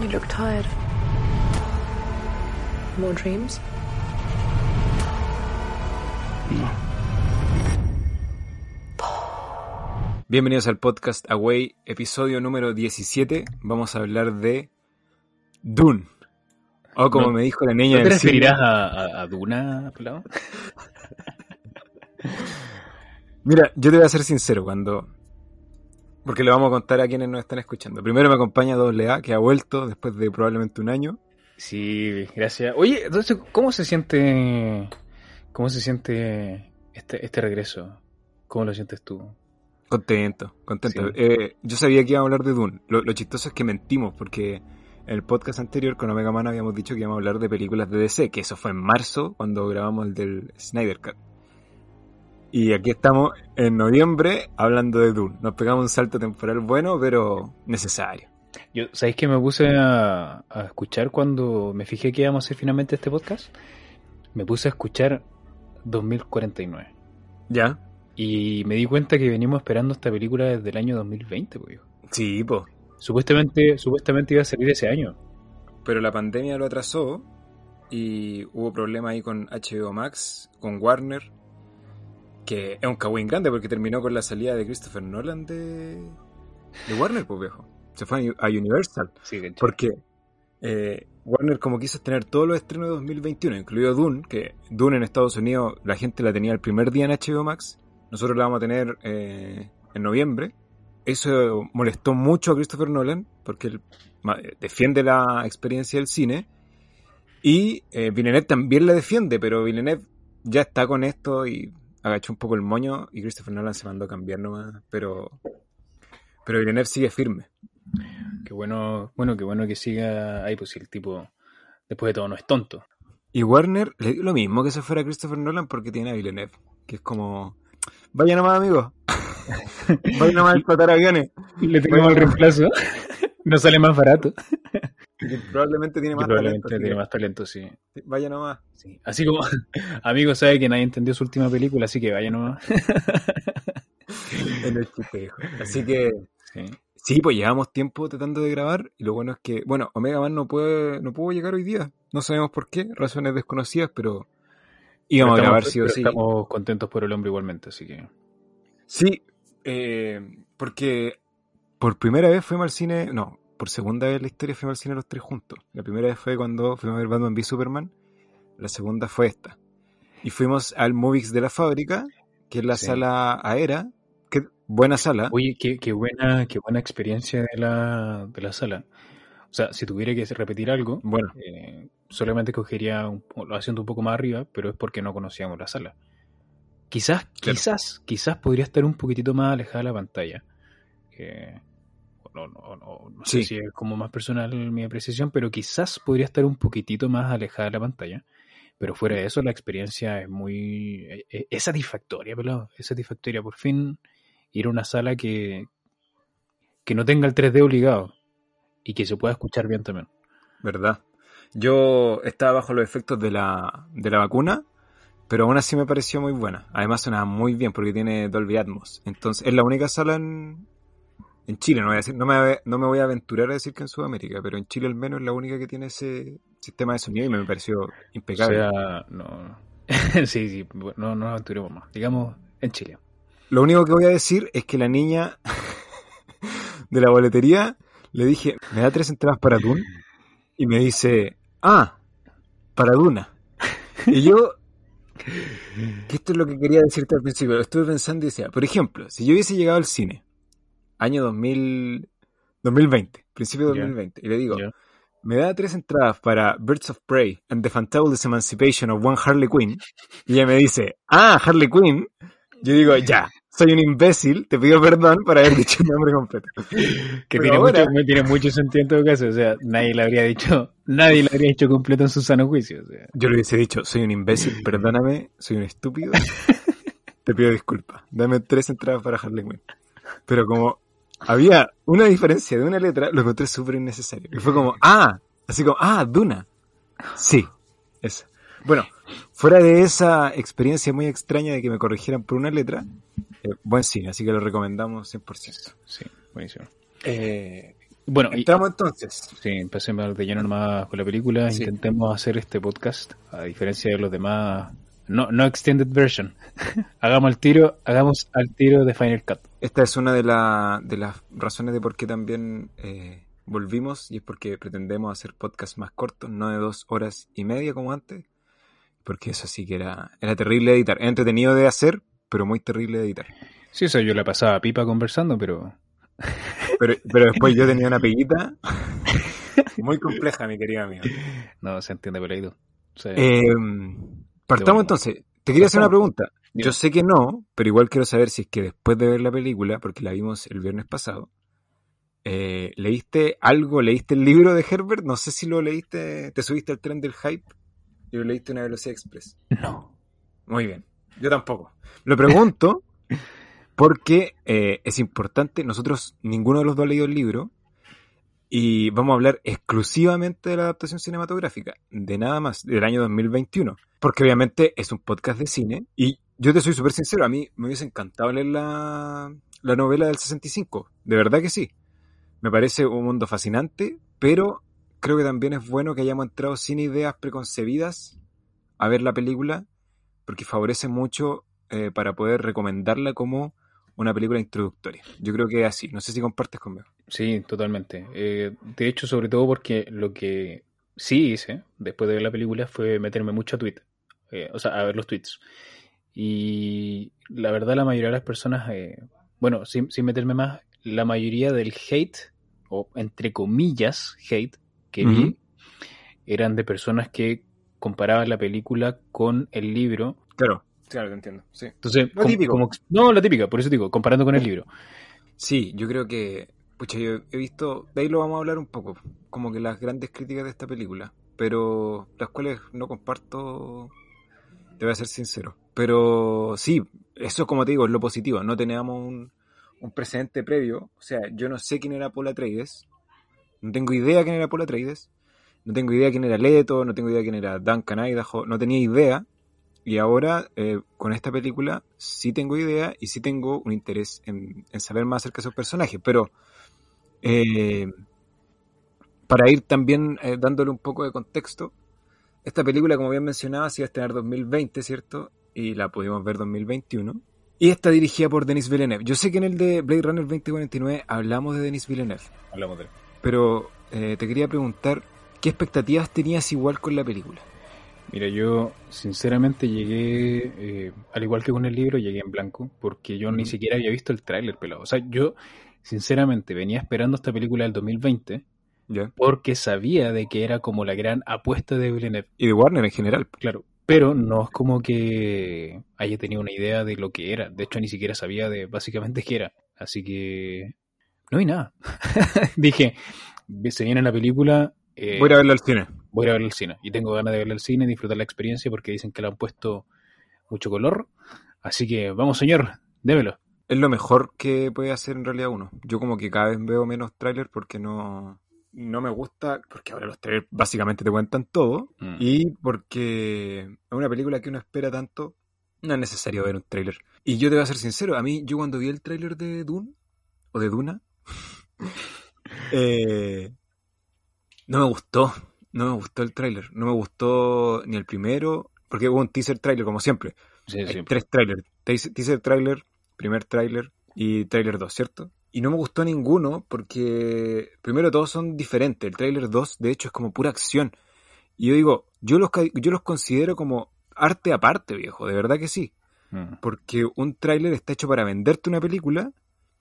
You look tired. More dreams? Bienvenidos al podcast Away, episodio número 17. Vamos a hablar de Dune. O como No- me dijo la niña ¿No te del cine. referirás a, a, a Duna? Mira, yo te voy a ser sincero cuando... Porque le vamos a contar a quienes nos están escuchando. Primero me acompaña Doble A, que ha vuelto después de probablemente un año. Sí, gracias. Oye, entonces, ¿cómo se siente, cómo se siente este, este regreso? ¿Cómo lo sientes tú? Contento, contento. Sí. Eh, yo sabía que íbamos a hablar de Dune. Lo, lo chistoso es que mentimos, porque en el podcast anterior con Omega Man habíamos dicho que íbamos a hablar de películas de DC, que eso fue en marzo, cuando grabamos el del Snyder Cut. Y aquí estamos en noviembre hablando de Dune. Nos pegamos un salto temporal bueno, pero necesario. Yo, ¿Sabéis que me puse a, a escuchar cuando me fijé que íbamos a hacer finalmente este podcast? Me puse a escuchar 2049. ¿Ya? Y me di cuenta que venimos esperando esta película desde el año 2020, pues. Sí, po. Supuestamente, supuestamente iba a salir ese año. Pero la pandemia lo atrasó y hubo problemas ahí con HBO Max, con Warner, que es un cagüín grande porque terminó con la salida de Christopher Nolan de, de Warner, pues viejo. Se fue a Universal. Sí. Porque eh, Warner como quiso tener todos los estrenos de 2021, incluido Dune, que Dune en Estados Unidos la gente la tenía el primer día en HBO Max, nosotros la vamos a tener eh, en noviembre. Eso molestó mucho a Christopher Nolan, porque él eh, defiende la experiencia del cine, y eh, Villeneuve también la defiende, pero Villeneuve ya está con esto y agachó un poco el moño, y Christopher Nolan se mandó a cambiar nomás, pero, pero Villeneuve sigue firme. Qué bueno, bueno, qué bueno que siga ahí, pues si el tipo, después de todo, no es tonto. Y Warner le dio lo mismo que se fuera Christopher Nolan porque tiene a Villeneuve, que es como, vaya nomás amigos, vaya nomás a explotar aviones, Le tenemos el reemplazo. no sale más barato. Que probablemente tiene más probablemente talento. tiene más talento, sí. Vaya nomás. Sí. Así como, amigo sabe que nadie entendió su última película, así que vaya nomás. En el chistejo. Así que, Sí. sí, pues llevamos tiempo tratando de grabar y lo bueno es que, bueno, Omega Man no puede, no pudo llegar hoy día. No sabemos por qué, razones desconocidas, pero íbamos Pero a grabar estamos- sí o sí. Estamos contentos por el hombre igualmente, así que. Sí, eh, porque por primera vez fuimos al cine, no, por segunda vez en la historia fuimos al cine los tres juntos. La primera vez fue cuando fuimos a ver Batman v Superman, la segunda fue esta. Y fuimos al Movix de la fábrica, que es la Sí. sala Aera, que buena sala. Oye, qué, qué buena, qué buena experiencia de la, de la sala. O sea, si tuviera que repetir algo, Bueno, eh, solamente cogería un, lo asiento un poco más arriba, pero es porque no conocíamos la sala. Quizás, Claro. quizás, quizás podría estar un poquitito más alejada de la pantalla. Eh, no, no, no, no sé Sí. si es como más personal mi apreciación, pero quizás podría estar un poquitito más alejada de la pantalla. Pero fuera de eso, la experiencia es muy... eh, eh, es satisfactoria, pelado. Es satisfactoria. Por fin ir a una sala que, que no tenga el 3D obligado y que se pueda escuchar bien también. verdad. Yo estaba bajo los efectos de la, de la vacuna, pero aún así me pareció muy buena. Además suena muy bien porque tiene Dolby Atmos. Entonces, es la única sala en, en Chile, no, voy a decir, no, me, no me voy a aventurar a decir que en Sudamérica, pero en Chile al menos es la única que tiene ese sistema de sonido y me pareció O impecable. sea, no. sí, sí, no, no nos aventuremos más. Digamos, en Chile. Lo único que voy a decir es que la niña de la boletería le dije, ¿me da tres entradas para Dune? Y me dice, ah, para Duna. Y yo, que esto es lo que quería decirte al principio, estuve pensando y decía, por ejemplo, si yo hubiese llegado al cine, año 2000, 2020, principio de Ya. 2020, y le digo, me da tres entradas para Birds of Prey and the Fantabulous Emancipation of One Harley Quinn, y ella me dice, ah, Harley Quinn, yo digo, ya, soy un imbécil, te pido perdón por haber dicho el nombre completo. Que tiene, ahora- mucho, tiene mucho sentido en todo caso. O sea, nadie le habría dicho, nadie le habría dicho completo en su sano juicio. O sea, Yo le hubiese dicho, soy un imbécil, perdóname, soy un estúpido, te pido disculpas, dame tres entradas para Harley Quinn. Pero como había una diferencia de una letra, lo encontré súper innecesario. Y fue como, ah, así como, ah, Duna. Sí, esa. Bueno, fuera de esa experiencia muy extraña de que me corrigieran por una letra, eh, buen cine, así que lo recomendamos 100%. sí, buenísimo. Eh, Bueno, entramos entonces. Sí, empecemos de lleno nomás con la película. Intentemos hacer este podcast, a diferencia de los demás. No, no extended version. hagamos el tiro, hagamos al tiro de Final Cut. Esta es una de, de las razones de por qué también eh, volvimos y es porque pretendemos hacer podcasts más cortos, no de dos horas y media como antes, porque eso sí que era, era terrible de editar. Era entretenido de hacer, pero muy terrible de editar. Sí, eso yo la pasaba pipa conversando, pero pero, pero después yo tenía una peguita muy compleja, mi querido amigo. No, se entiende pero eh, partamos entonces. Te quería hacer una pregunta. Yo sé que no, pero igual quiero saber si es que después de ver la película, porque la vimos el viernes pasado, eh, ¿leíste algo? ¿Leíste el libro de Herbert? No sé si lo leíste, te subiste al tren del hype y lo leíste una velocidad express. No. Muy bien. Yo tampoco. Lo pregunto porque eh, es importante, nosotros ninguno de los dos ha leído el libro y vamos a hablar exclusivamente de la adaptación cinematográfica, de nada más, del año 2021, porque obviamente es un podcast de cine y yo te soy súper sincero, a mí me hubiese encantado leer la, la novela del 65, de verdad que sí, me parece un mundo fascinante, pero creo que también es bueno que hayamos entrado sin ideas preconcebidas a ver la película, porque favorece mucho eh, para poder recomendarla como una película introductoria. Yo creo que es así. No sé si compartes conmigo. Sí, totalmente. Eh, de hecho, sobre todo porque lo que sí hice después de ver la película fue meterme mucho a Twitter. Eh, o sea, a ver los tweets. Y la verdad, la mayoría de las personas, eh, bueno, sin, meterme más, la mayoría del hate, o entre comillas, hate, que vi, eran de personas que comparaban la película con el libro. Claro. Claro, te entiendo. Sí. Entonces, lo típico. no, la típica, por eso digo, comparando con el libro. Sí, yo creo que. Pucha, yo he visto. De ahí lo vamos a hablar un poco. Como que las grandes críticas de esta película. Pero las cuales no comparto. Te voy a ser sincero. Pero sí, eso como te digo, es lo positivo. No teníamos un, un precedente previo. O sea, yo no sé quién era Paul Atreides. No tengo idea quién era Paul Atreides. No tengo idea quién era Leto. No tengo idea quién era Duncan Idaho. No tenía idea. Y ahora, eh, con esta película, sí tengo idea y sí tengo un interés en, saber más acerca de esos personajes. Pero eh, para ir también eh, dándole un poco de contexto, esta película, como bien mencionaba, se iba a estrenar 2020, ¿cierto? Y la pudimos ver 2021. Y está dirigida por Denis Villeneuve. Yo sé que en el de Blade Runner 2049 hablamos de Denis Villeneuve. Hablamos de él. Pero te quería preguntar, ¿qué expectativas tenías igual con la película? Mira, yo sinceramente llegué, eh, al igual que con el libro, llegué en blanco, porque yo ni siquiera había visto el tráiler pelado. O sea, yo sinceramente venía esperando esta película del 2020, porque sabía de que era como la gran apuesta de Villeneuve. Y de Warner en general. Claro, pero no es como que haya tenido una idea de lo que era. De hecho, ni siquiera sabía de básicamente qué era. Así que no hay nada. Dije, se viene la película, eh, voy a verla al cine. Voy a verla al cine. Y tengo ganas de verla al cine, disfrutar la experiencia porque dicen que le han puesto mucho color. Así que vamos, señor, démelo. Es lo mejor que puede hacer en realidad uno. Yo como que cada vez veo menos trailers porque no, no me gusta, porque ahora los trailers básicamente te cuentan todo. Mm. Y porque es una película que uno espera tanto, no es necesario ver un trailer. Y yo te voy a ser sincero, a mí yo cuando vi el trailer de Dune, o de Duna, eh, no me gustó, no me gustó el tráiler, no me gustó ni el primero, porque hubo un teaser trailer como siempre. Hay tres trailers, teaser trailer, primer trailer y trailer 2, ¿cierto? Y no me gustó ninguno porque primero todos son diferentes. El trailer 2 de hecho es como pura acción. Y yo digo, yo los, yo los considero como arte aparte, viejo, de verdad que sí. Mm. Porque un tráiler está hecho para venderte una película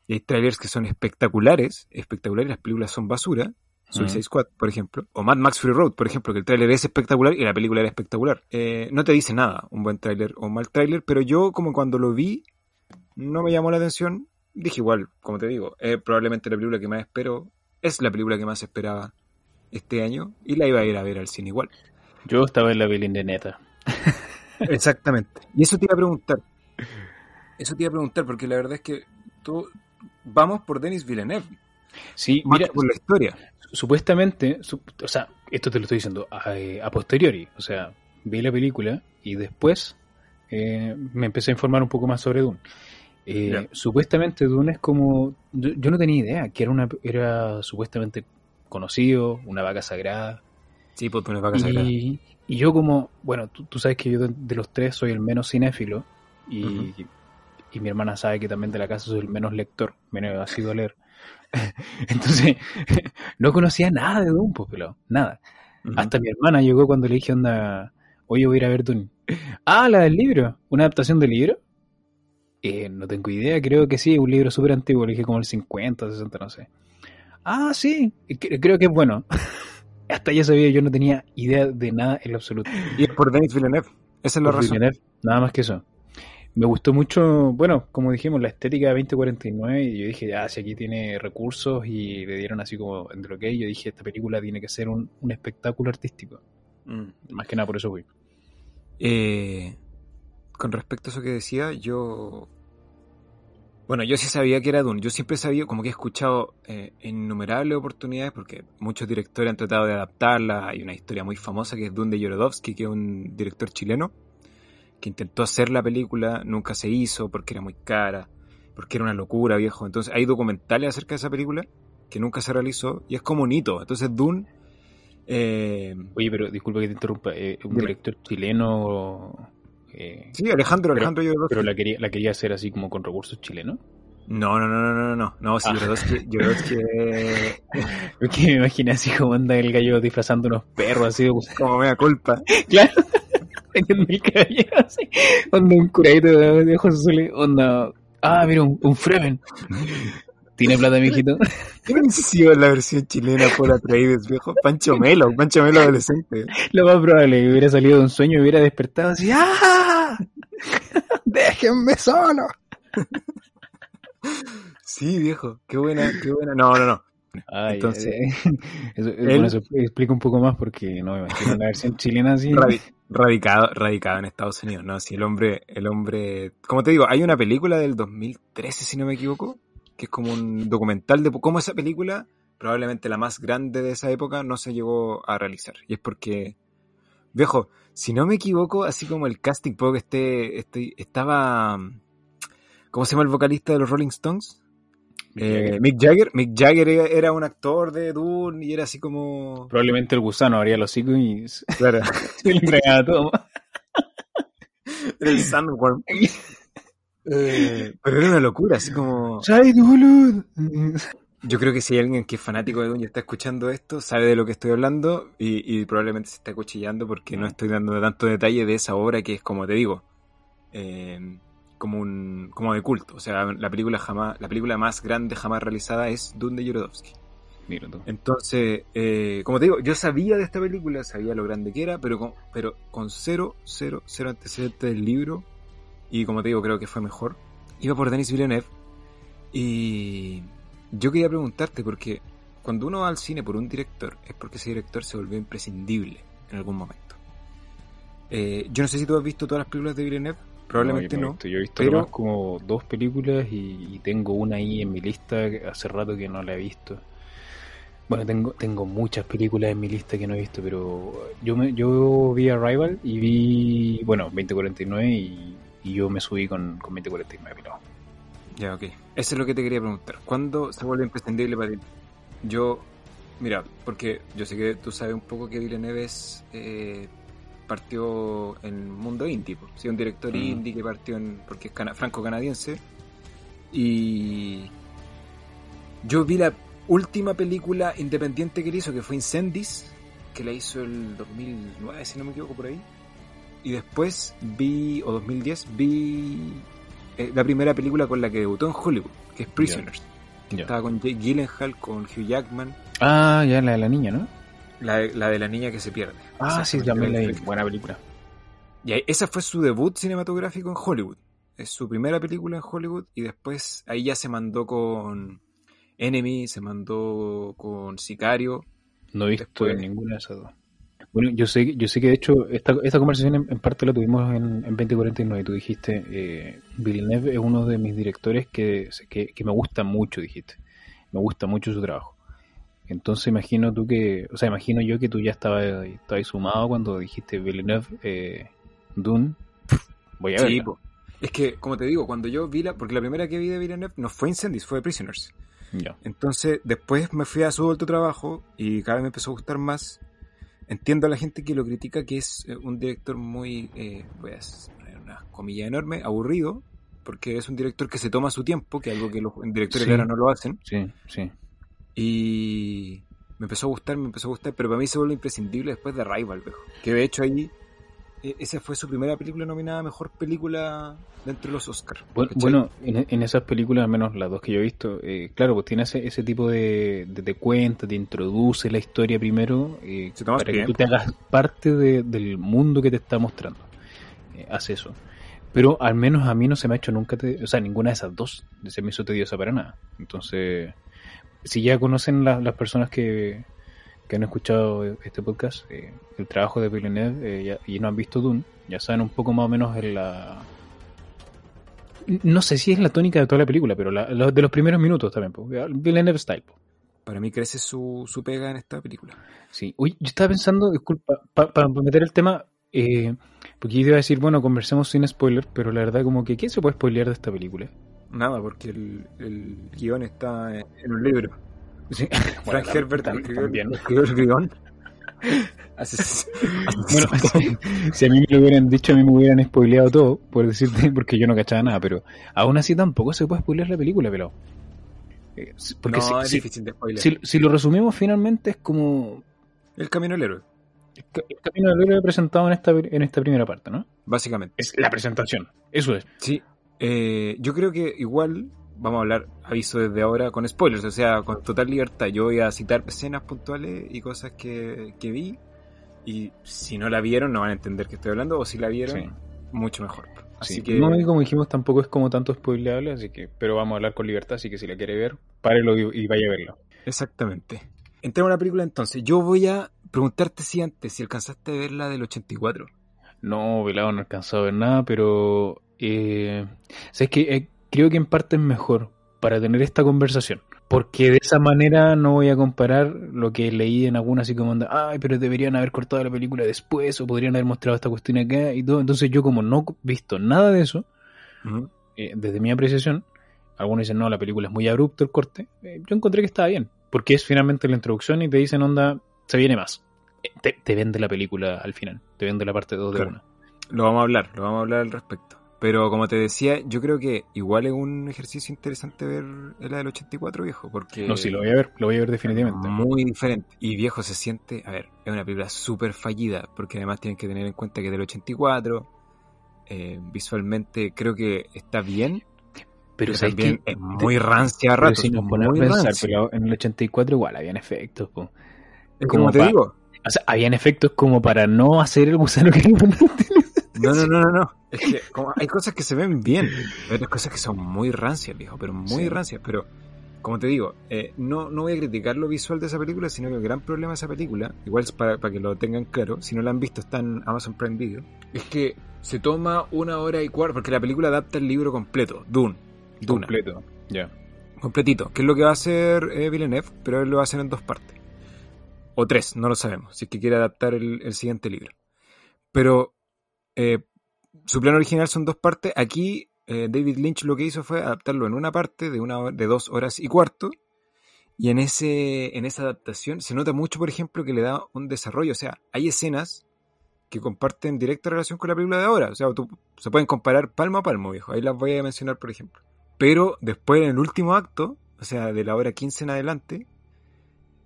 y hay trailers que son espectaculares, espectaculares, las películas son basura, Suicide Squad, por ejemplo, o Mad Max Free Road, por ejemplo, que el tráiler es espectacular y la película era espectacular. Eh, no te dice nada un buen tráiler o un mal tráiler, pero yo como cuando lo vi no me llamó la atención. Dije igual, como te digo, es probablemente la película que más espero, es la película que más esperaba este año y la iba a ir a ver al cine igual. Yo estaba en la Belén de neta. Exactamente. Y eso te iba a preguntar. Eso te iba a preguntar porque la verdad es que tú vamos por Denis Villeneuve. Sí, mira, por la historia supuestamente, o sea, esto te lo estoy diciendo eh, a, posteriori, o sea, vi la película y después eh, me empecé a informar un poco más sobre Dune. Eh, supuestamente Dune es como. Yo, no tenía idea que era una era supuestamente conocido, una vaca sagrada. Sí, pues una vaca sagrada. Y yo, como. Bueno, tú, sabes que yo de, los tres soy el menos cinéfilo. Y, y mi hermana sabe que también de la casa soy el menos lector. Menos ha sido leer. Entonces, no conocía nada de Dune, pues, pero nada. Hasta mi hermana llegó cuando le dije, onda, oye, voy a ir a ver Dune. Ah, la del libro, una adaptación del libro. Eh, no tengo idea, creo que sí, un libro súper antiguo, le dije como el 50, 60, no sé. Ah, sí, creo que es bueno. Hasta ya sabía, yo no tenía idea de nada en lo absoluto. Y es por Denis Villeneuve, esa es la razón. nada más que eso. Me gustó mucho, bueno, como dijimos, la estética de 2049 y yo dije, ya, si aquí tiene recursos y le dieron así como entre lo que yo dije, esta película tiene que ser un, espectáculo artístico. Mm. Más que nada por eso fui. Eh, con respecto a eso que decía, yo... Bueno, yo sí sabía que era Dune. Yo siempre sabía, como que he escuchado eh, innumerables oportunidades, porque muchos directores han tratado de adaptarla. Hay una historia muy famosa que es Dune de Yorodowski, que es un director chileno, que intentó hacer la película, nunca se hizo porque era muy cara, porque era una locura, viejo. Entonces hay documentales acerca de esa película que nunca se realizó y es como un hito. Entonces Dune... Eh, Oye, pero disculpa que te interrumpa, eh, un director chileno eh, sí, Alejandro, Alejandro pero, pero la quería, la quería hacer así como con recursos chilenos. No, no, no, no, no, no, no, sí, yo yo que... que me imaginé así como anda el gallo disfrazando unos perros, así como me da culpa. claro, teniendo el cabello así, onda un curadito de ojos azules, onda, ah, mira, un, un Fremen. ¿Tiene plata, mijito? ¿Qué sido la versión chilena por Atreides, viejo? Pancho Melo, Pancho Melo adolescente. Lo más probable que hubiera salido de un sueño y hubiera despertado así, ¡ah! ¡Déjenme solo! Sí, viejo, qué buena, qué buena. No, no, no. Entonces, eso, explica un poco más porque no me imagino la versión chilena así. radicado, radicado en Estados Unidos, ¿no? Si el hombre, el hombre, como te digo, hay una película del 2013, si no me equivoco, que es como un documental de cómo esa película, probablemente la más grande de esa época, no se llegó a realizar. Y es porque, viejo, si no me equivoco, así como el casting, puedo que esté, este, estaba, ¿cómo se llama el vocalista de los Rolling Stones? Mick, Jagger. Mick Jagger era un actor de Dune y era así como. Probablemente el gusano haría los cinco y. Claro. se le entregaba todo. Era el Sandworm. Eh, pero era una locura, así como. Yo creo que si hay alguien que es fanático de Dune y está escuchando esto, sabe de lo que estoy hablando y, probablemente se está cuchillando porque no estoy dando tanto detalle de esa obra que es, como te digo, eh, como un como de culto. O sea, la película jamás la película más grande jamás realizada es Dune de Yorodowski. Entonces, eh, como te digo, yo sabía de esta película, sabía lo grande que era, pero con, pero con cero, cero, cero antecedentes del libro y como te digo, creo que fue mejor. Iba por Denis Villeneuve y yo quería preguntarte porque cuando uno va al cine por un director es porque ese director se volvió imprescindible en algún momento. Eh, yo no sé si tú has visto todas las películas de Villeneuve, probablemente no. yo he visto pero... como dos películas y, tengo una ahí en mi lista hace rato que no la he visto. Bueno, tengo, tengo muchas películas en mi lista que no he visto, pero yo me, yo vi Arrival y vi, bueno, 2049 y y yo me subí con, con 2049 no. Ya, ok. Eso es lo que te quería preguntar. ¿Cuándo se vuelve imprescindible para ti? Yo, mira, porque yo sé que tú sabes un poco que Villeneuve eh, partió en mundo indie, sí, un director mm. indie que partió en, porque es franco-canadiense. Y yo vi la última película independiente que él hizo, que fue Incendies, que la hizo el 2009, si no me equivoco, por ahí. Y después vi, o 2010, vi eh, la primera película con la que debutó en Hollywood, que es Prisoners. Estaba con Jake Gyllenhaal, con Hugh Jackman. Ah, ya la de la niña, ¿no? La, la de la niña que se pierde. Ah, sí, también la Buena película. Y esa fue su debut cinematográfico en Hollywood. Es su primera película en Hollywood y después ahí ya se mandó con Enemy, se mandó con Sicario. No he visto ninguna de esas dos. Bueno, yo sé, yo sé que de hecho esta, esta conversación en, parte la tuvimos en, en 2049 y tú dijiste, eh, Villeneuve es uno de mis directores que, que, me gusta mucho, dijiste. Me gusta mucho su trabajo. Entonces imagino tú que, o sea, imagino yo que tú ya estabas, estabas sumado cuando dijiste Villeneuve, eh, Dune, voy a ver. Es que, como te digo, cuando yo vi la... Porque la primera que vi de Villeneuve no fue Incendies, fue Prisoners. Ya. Entonces, después me fui a su otro trabajo y cada vez me empezó a gustar más. Entiendo a la gente que lo critica que es eh, un director muy, eh, voy a poner una comilla enorme, aburrido, porque es un director que se toma su tiempo, que es algo que los directores Sí. ahora no lo hacen. Sí, sí. Y me empezó a gustar, me empezó a gustar, pero para mí se vuelve imprescindible después de Rival, viejo. Que de hecho ahí, esa fue su primera película nominada a Mejor Película dentro de los Oscars. Bueno, bueno, en, en esas películas, al menos las dos que yo he visto, eh, claro, pues tiene ese, ese tipo de, de, de cuenta, te introduce la historia primero eh, para que tú te hagas parte de- del mundo que te está mostrando. Eh, hace eso. Pero al menos a mí no se me ha hecho nunca, te- o sea, ninguna de esas dos se me hizo tediosa para nada. Entonces, si ya conocen la- las personas que, que han escuchado este podcast, eh, el trabajo de Villeneuve eh, ya- y no han visto Dune, ya saben un poco más o menos en la... No sé si es la tónica de toda la película, pero la- la- de los primeros minutos también. po. Villeneuve Style. po. Para mí crece su, su pega en esta película. Sí. Uy, yo estaba pensando, disculpa, para meter el tema, eh, porque yo iba a decir, bueno, conversemos sin spoiler, pero la verdad como que, ¿qué se puede spoilear de esta película? Nada, porque el, el guion está en un libro. Sí. Frank tam- Herbert también. escribió el guion. Bueno, si a mí me lo hubieran dicho, a mí me hubieran spoileado todo, por decirte, porque yo no cachaba nada, pero aún así tampoco se puede spoilear la película, pero... eh, porque no, si, es difícil de spoiler. si- si lo resumimos finalmente es como El camino del héroe, el camino del héroe presentado en esta, en esta primera parte, ¿no? básicamente. Es la presentación, eso es. Sí, eh, yo creo que igual vamos a hablar, aviso desde ahora, con spoilers, o sea, con total libertad. Yo voy a citar escenas puntuales y cosas que, que vi. Y si no la vieron, no van a entender que estoy hablando, o si la vieron, Sí. mucho mejor. Así Sí. que, No, y como dijimos, tampoco es como tanto spoileable, así que, pero vamos a hablar con libertad, así que si la quiere ver, párelo y, y vaya a verlo. exactamente. Entremos a la película entonces. Yo voy a preguntarte si antes, si alcanzaste a ver la del 84. No, velado, no he alcanzado a ver nada, pero eh, sabes que eh, creo que en parte es mejor para tener esta conversación. Porque de esa manera no voy a comparar lo que leí en alguna así como anda, ay, pero deberían haber cortado la película después o podrían haber mostrado esta cuestión acá y todo. Entonces yo como no he visto nada de eso, eh, desde mi apreciación, algunos dicen, no, la película es muy abrupto el corte. Eh, yo encontré que estaba bien, porque es finalmente la introducción y te dicen, onda, se viene más. Eh, te, te vende la película al final, te vende la parte 2 de Claro. una. Lo vamos a hablar, lo vamos a hablar al respecto. Pero como te decía, yo creo que igual es un ejercicio interesante ver la del 84, viejo, porque... No, sí, lo voy a ver, lo voy a ver definitivamente. Muy diferente. Y viejo se siente, a ver, es una película súper fallida, porque además tienen que tener en cuenta que es del 84. eh, visualmente creo que está bien, pero ¿sabes también es muy rancia a Pero si nos ponemos a pensar, rancia. pero en el 84 igual habían efectos. po. Como como te digo. O sea, habían efectos como para no hacer el gusano que No, no, no, no, no. Es que como hay cosas que se ven bien, hay otras cosas que son muy rancias, viejo, pero muy Sí. rancias. Pero, como te digo, eh, no, no voy a criticar lo visual de esa película, sino que el gran problema de esa película, igual es para, para que lo tengan claro, si no la han visto, está en Amazon Prime Video, es que se toma una hora y cuarto, porque la película adapta el libro completo, Dune. Duna, Completo. Ya. completito, que es lo que va a hacer eh, Villeneuve, pero él lo va a hacer en dos partes. O tres, no lo sabemos, si es que quiere adaptar el, el siguiente libro. Pero eh, su plan original son dos partes. Aquí eh, David Lynch lo que hizo fue adaptarlo en una parte de, una, de dos horas y cuarto. Y en, ese, en esa adaptación se nota mucho, por ejemplo, que le da un desarrollo. O sea, hay escenas que comparten directa relación con la película de ahora. O sea, se pueden comparar palmo a palmo, viejo. Ahí las voy a mencionar, por ejemplo. Pero después, en el último acto, o sea, de la hora 15 en adelante,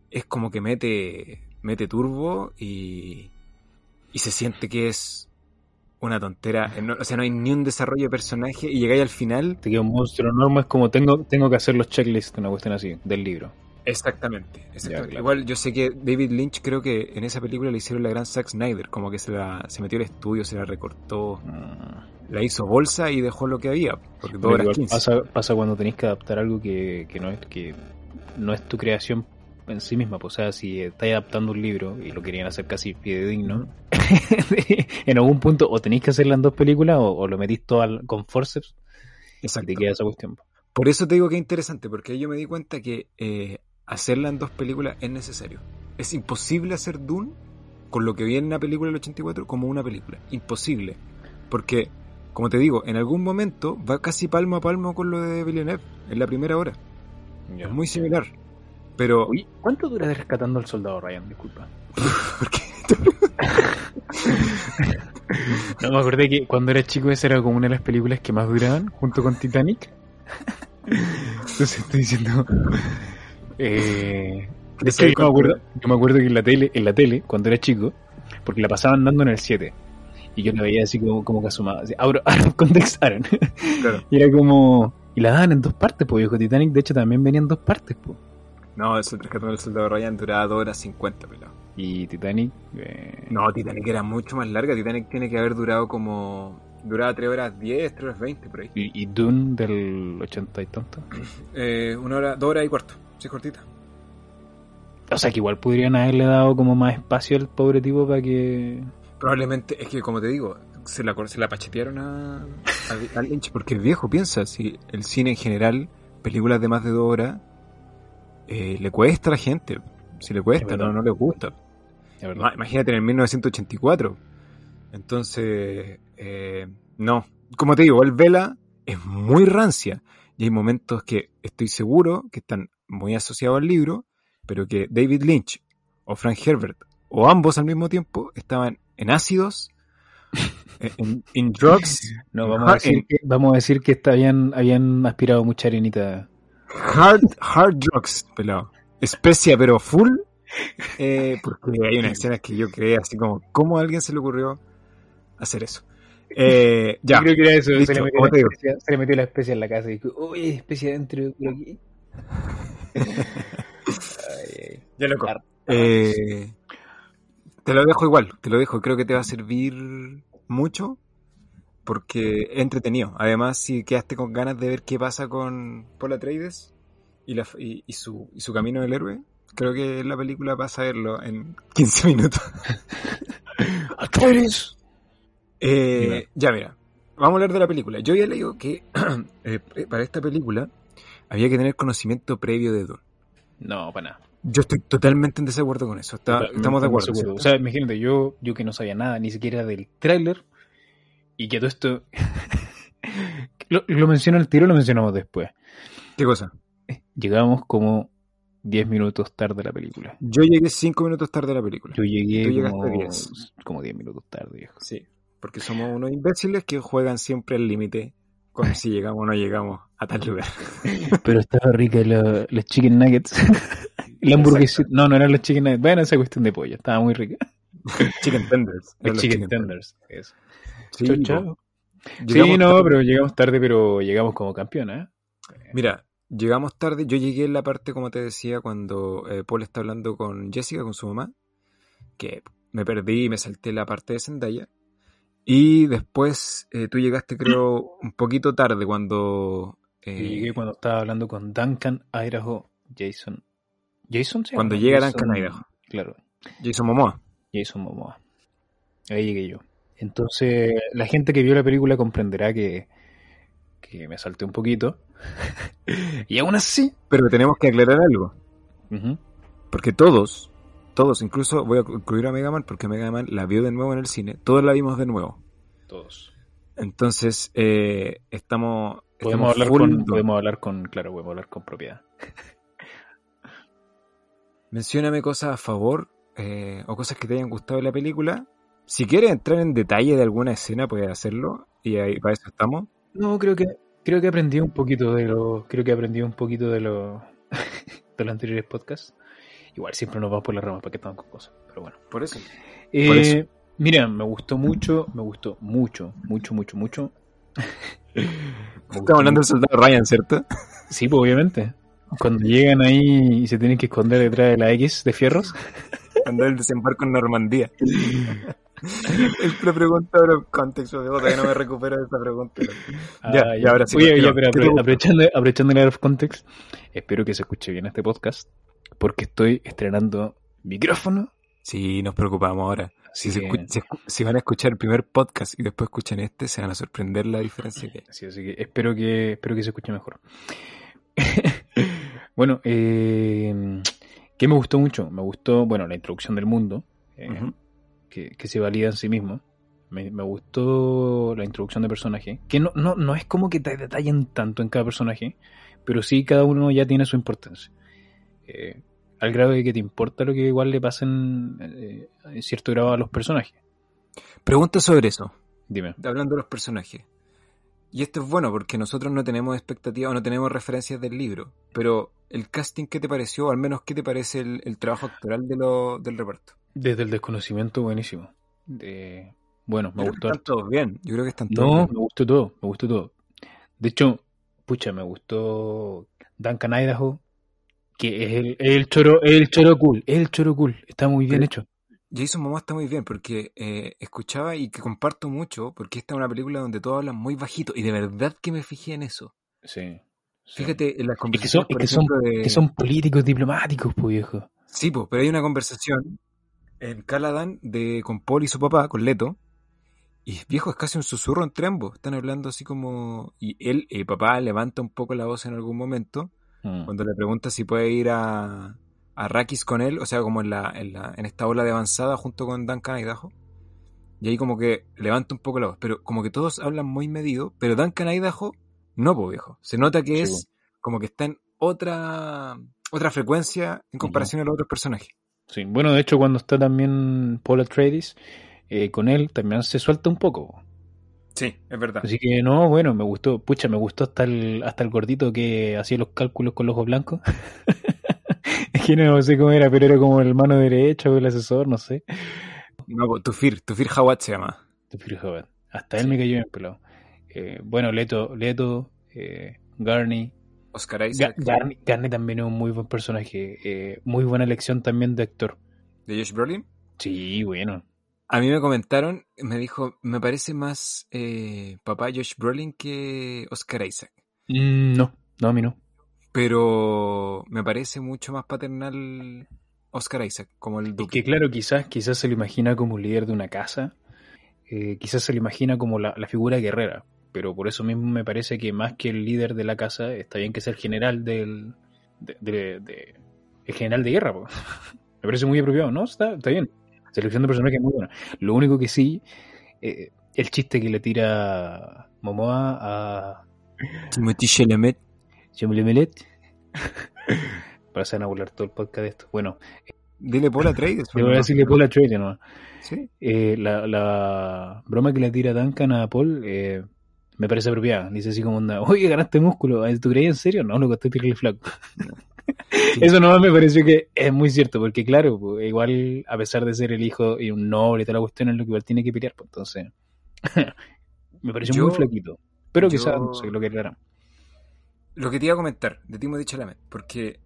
es como que mete, mete turbo y, y se siente que es una tontera. Eh, no- o sea, no hay ni un desarrollo de personaje y llegáis al final. Te queda un monstruo enorme, es como tengo, tengo que hacer los checklists, una cuestión así, del libro. Exactamente, exactamente. claro. Igual yo sé que David Lynch creo que en esa película le hicieron la gran Zack Snyder, como que se, la, se metió al estudio, se la recortó, Mm. la hizo bolsa y dejó lo que había, porque igual 15. pasa, pasa cuando tenés que adaptar algo que, que no es que no es tu creación en sí misma. pues, O sea, si estáis adaptando un libro y lo querían hacer casi fidedigno, en algún punto o tenéis que hacerla en dos películas o, o lo metís todo al- con forceps y Exacto. te queda esa cuestión. Por eso te digo que es interesante, porque yo me di cuenta que eh, hacerla en dos películas es necesario. Es imposible hacer Dune con lo que viene en la película del 84 como una película. Imposible. Porque como te digo, en algún momento va casi palmo a palmo con lo de Villeneuve en la primera hora. Ya. Es muy similar. Pero. Oye, ¿cuánto dura de rescatando al soldado Ryan? Disculpa. ¿por qué? No, me acordé que cuando era chico esa era como una de las películas que más duraban, junto con Titanic. Entonces estoy diciendo... Eh, de hecho, yo, me acuerdo, yo me acuerdo que en la tele, en la tele, cuando era chico, porque la pasaban dando en el 7, y yo la veía así como, como que asomada, así, out, out of context Aaron. Claro. y era como... Y la daban en dos partes, pues viejo. Titanic, de hecho, también venía en dos partes, pues. No, eso el rescatando al soldado Ryan duraba 2 horas 50, pelado. Y Titanic... eh, No, Titanic era mucho más larga. Titanic tiene que haber durado como. Duraba 3 horas 10, 3 horas 20 por ahí. Y, y Dune del 80 y tanto. Eh, una hora, 2 horas y cuarto. Sí, cortita. O sea que igual podrían haberle dado como más espacio al pobre tipo para que. Probablemente, es que como te digo, se la, se la pachetearon a, a, a Lynch porque es viejo, piensa, si el cine en general, películas de más de 2 horas, eh, le cuesta a la gente. Si le cuesta, no, no le gusta. Imagínate en el 1984. Entonces, eh, no. Como te digo, el Vela es muy rancia. Y hay momentos que estoy seguro que están muy asociados al libro, pero que David Lynch o Frank Herbert o ambos al mismo tiempo estaban en ácidos, en, en drugs, No, vamos a decir que, vamos a decir que habían, habían aspirado mucha arenita. Hard, hard drugs, pelado. Especia, pero full. eh, porque hay unas escenas que yo creé así como, ¿cómo a alguien se le ocurrió hacer eso? Eh, ya. Yo creo que era eso. Listo, se, le metió ¿cómo la especia, se le metió la especia en la casa y dijo, uy, especia adentro. Ay, ay. Ya loco. Eh, te lo dejo igual, te lo dejo. Creo que te va a servir mucho porque es entretenido. Además, si quedaste con ganas de ver qué pasa con Paul Atreides y, la, y, y su, y su camino del héroe, creo que la película pasa a verlo en 15 minutos. Atreides. Eh, Dime. ya, mira, vamos a hablar de la película. Yo había leído que eh, para esta película había que tener conocimiento previo de Dune. No, para nada. Yo estoy totalmente en desacuerdo con eso. Está- estamos de acuerdo. O sea, imagínate, yo, yo que no sabía nada, ni siquiera del tráiler, y que todo esto... lo, lo menciono al tiro, lo mencionamos después. ¿Qué cosa? Llegamos como 10 minutos tarde a la película. Yo llegué 5 minutos tarde a la película. Yo llegué como, 10. como 10 minutos tarde, viejo. Sí, porque somos unos imbéciles que juegan siempre al límite con si llegamos o no llegamos a tal lugar. Pero estaba rica la- los chicken nuggets. la hamburguesa. No, no eran los chicken nuggets. Bueno, esa cuestión de pollo. Estaba muy rica. Chicken tenders. Los chicken, tenders. Eso. Sí, no, tarde. pero llegamos tarde, pero llegamos como campeona. ¿eh? Mira, llegamos tarde. Yo llegué en la parte, como te decía, cuando eh, Paul está hablando con Jessica, con su mamá, que me perdí y me salté la parte de Zendaya. Y después eh, tú llegaste, creo, un poquito tarde cuando... eh, llegué cuando estaba hablando con Duncan, Idaho, Jason. ¿Jason se Cuando llega Jason- Duncan, Idaho. Claro, Jason Momoa. Jason Momoa. Ahí llegué yo. Entonces, la gente que vio la película comprenderá que, que me salté un poquito. y aún así. Pero tenemos que aclarar algo. Porque todos, todos, incluso voy a incluir a Mega Man porque Mega Man la vio de nuevo en el cine. Todos la vimos de nuevo. Todos. Entonces, eh, estamos, Podemos estamos hablar, con, podemos hablar con, claro, podemos hablar con propiedad. Mencióname cosas a favor eh, o cosas que te hayan gustado de la película. Si quieres entrar en detalle de alguna escena, puedes hacerlo. Y ahí para eso estamos. No, creo que creo que aprendí un poquito de lo creo que aprendí un poquito de lo de los anteriores podcasts. Igual siempre nos vamos por las ramas para que estamos con cosas, pero bueno. Por eso. Eh, Por eso. Mira, me gustó mucho, me gustó mucho, mucho, mucho, mucho. Estamos hablando del soldado Ryan, ¿cierto? Sí, pues obviamente. Cuando llegan ahí y se tienen que esconder detrás de la X de fierros. Cuando el desembarco en Normandía. Le pregunta ahora contexto de otra, que no me recupero de esa pregunta. Ya, Ah, ya, ahora sí, Oye, oye, pero aprovechando, aprovechando el out of context, espero que se escuche bien este podcast, porque estoy estrenando micrófono. Sí, nos preocupamos ahora. Si, se si si van a escuchar el primer podcast y después escuchan este, se van a sorprender la diferencia que hay. Sí, así que espero que, espero que se escuche mejor. bueno, eh, ¿qué me gustó mucho? Me gustó, bueno, la introducción del mundo, eh, Ujú. Que, que se valida en sí mismo. Me, me gustó la introducción de personaje. Que no, no, no es como que te detallen tanto en cada personaje, pero sí cada uno ya tiene su importancia. Eh, al grado de que te importa lo que igual le pasen eh, en cierto grado a los personajes. Pregunta sobre eso, Dime. hablando de los personajes. Y esto es bueno porque nosotros no tenemos expectativas o no tenemos referencias del libro. Pero el casting, ¿qué te pareció? O al menos, ¿qué te parece el, el trabajo actoral de lo, del reparto? Desde el desconocimiento, buenísimo. De- bueno, me gustó que están todos bien. Yo creo que están todos No, bien. me gustó todo, me gustó todo. De hecho, pucha, me gustó Duncan Idaho, que es el, el choro, el choro cool, el choro cool, está muy bien Sí. hecho. Jason Momoa está muy bien porque eh, escuchaba y que comparto mucho porque esta es una película donde todos hablan muy bajito y de verdad que me fijé en eso. Sí. sí. Fíjate en las Es que son, conversaciones, es que son, de... que son políticos diplomáticos, pues viejo. Sí, pues, pero hay una conversación en Caladan de, con Paul y su papá, con Leto, y viejo, es casi un susurro entre ambos. Están hablando así como... Y él, el papá, levanta un poco la voz en algún momento Mm. cuando le pregunta si puede ir a, a Arrakis con él, o sea, como en, la, en, la, en esta ola de avanzada junto con Duncan Idaho. Y ahí como que levanta un poco la voz, pero como que todos hablan muy medido, pero Duncan Idaho no, pues viejo. Se nota que Sí, es como que está en otra otra frecuencia en comparación a los otros personajes. Sí, bueno, de hecho, cuando está también Paul Atreides, eh, con él también se suelta un poco. Sí, es verdad. Así que no, bueno, me gustó, pucha, me gustó hasta el, hasta el gordito que hacía los cálculos con los ojos blancos. es que no sé cómo era, pero era como el mano derecha o el asesor, no sé. No, pues, Tufir, Tufir Hawat se llama. Fui joven. Hasta él Sí. me cayó bien pelado. Eh, bueno, Leto, Leto, eh, Garney. Oscar Isaac, Garney. Garney también es un muy buen personaje. eh, muy buena elección también de actor. de Josh Brolin. Sí, bueno. A mí me comentaron, me dijo, me parece más eh, papá Josh Brolin que Oscar Isaac. Mm, no, no, a mí no. pero me parece mucho más paternal Oscar Isaac, como el Es duque. que claro, quizás, quizás se lo imagina como un líder de una casa. eh, quizás se lo imagina como la, la figura guerrera. Pero por eso mismo me parece que más que el líder de la casa, está bien que sea el general del. de- de- de- el general de guerra, po. Me parece muy apropiado, ¿no? Está, está bien. Selección de personajes muy buena. Lo único que sí, eh, el chiste que le tira Momoa a Timothée Chalamet. Chemelemelet. Para a burlar todo el podcast de esto. Bueno, Dile Paul Atreides. le voy a decirle Paul Atreides nomás. Sí. Eh, la, la broma que le tira Duncan a Paul eh, me parece apropiada. Dice así como onda, oye, ganaste músculo. ¿Tú creías en serio? No, lo estoy terrible flaco. Eso nomás me pareció que es muy cierto, porque claro, igual a pesar de ser el hijo y un noble y toda la cuestión es lo que igual tiene que pelear, pues entonces me pareció Yo- muy flaquito. Pero yo- quizás no sé lo que harán. Lo que te iba a comentar de Timothée Chalamet, porque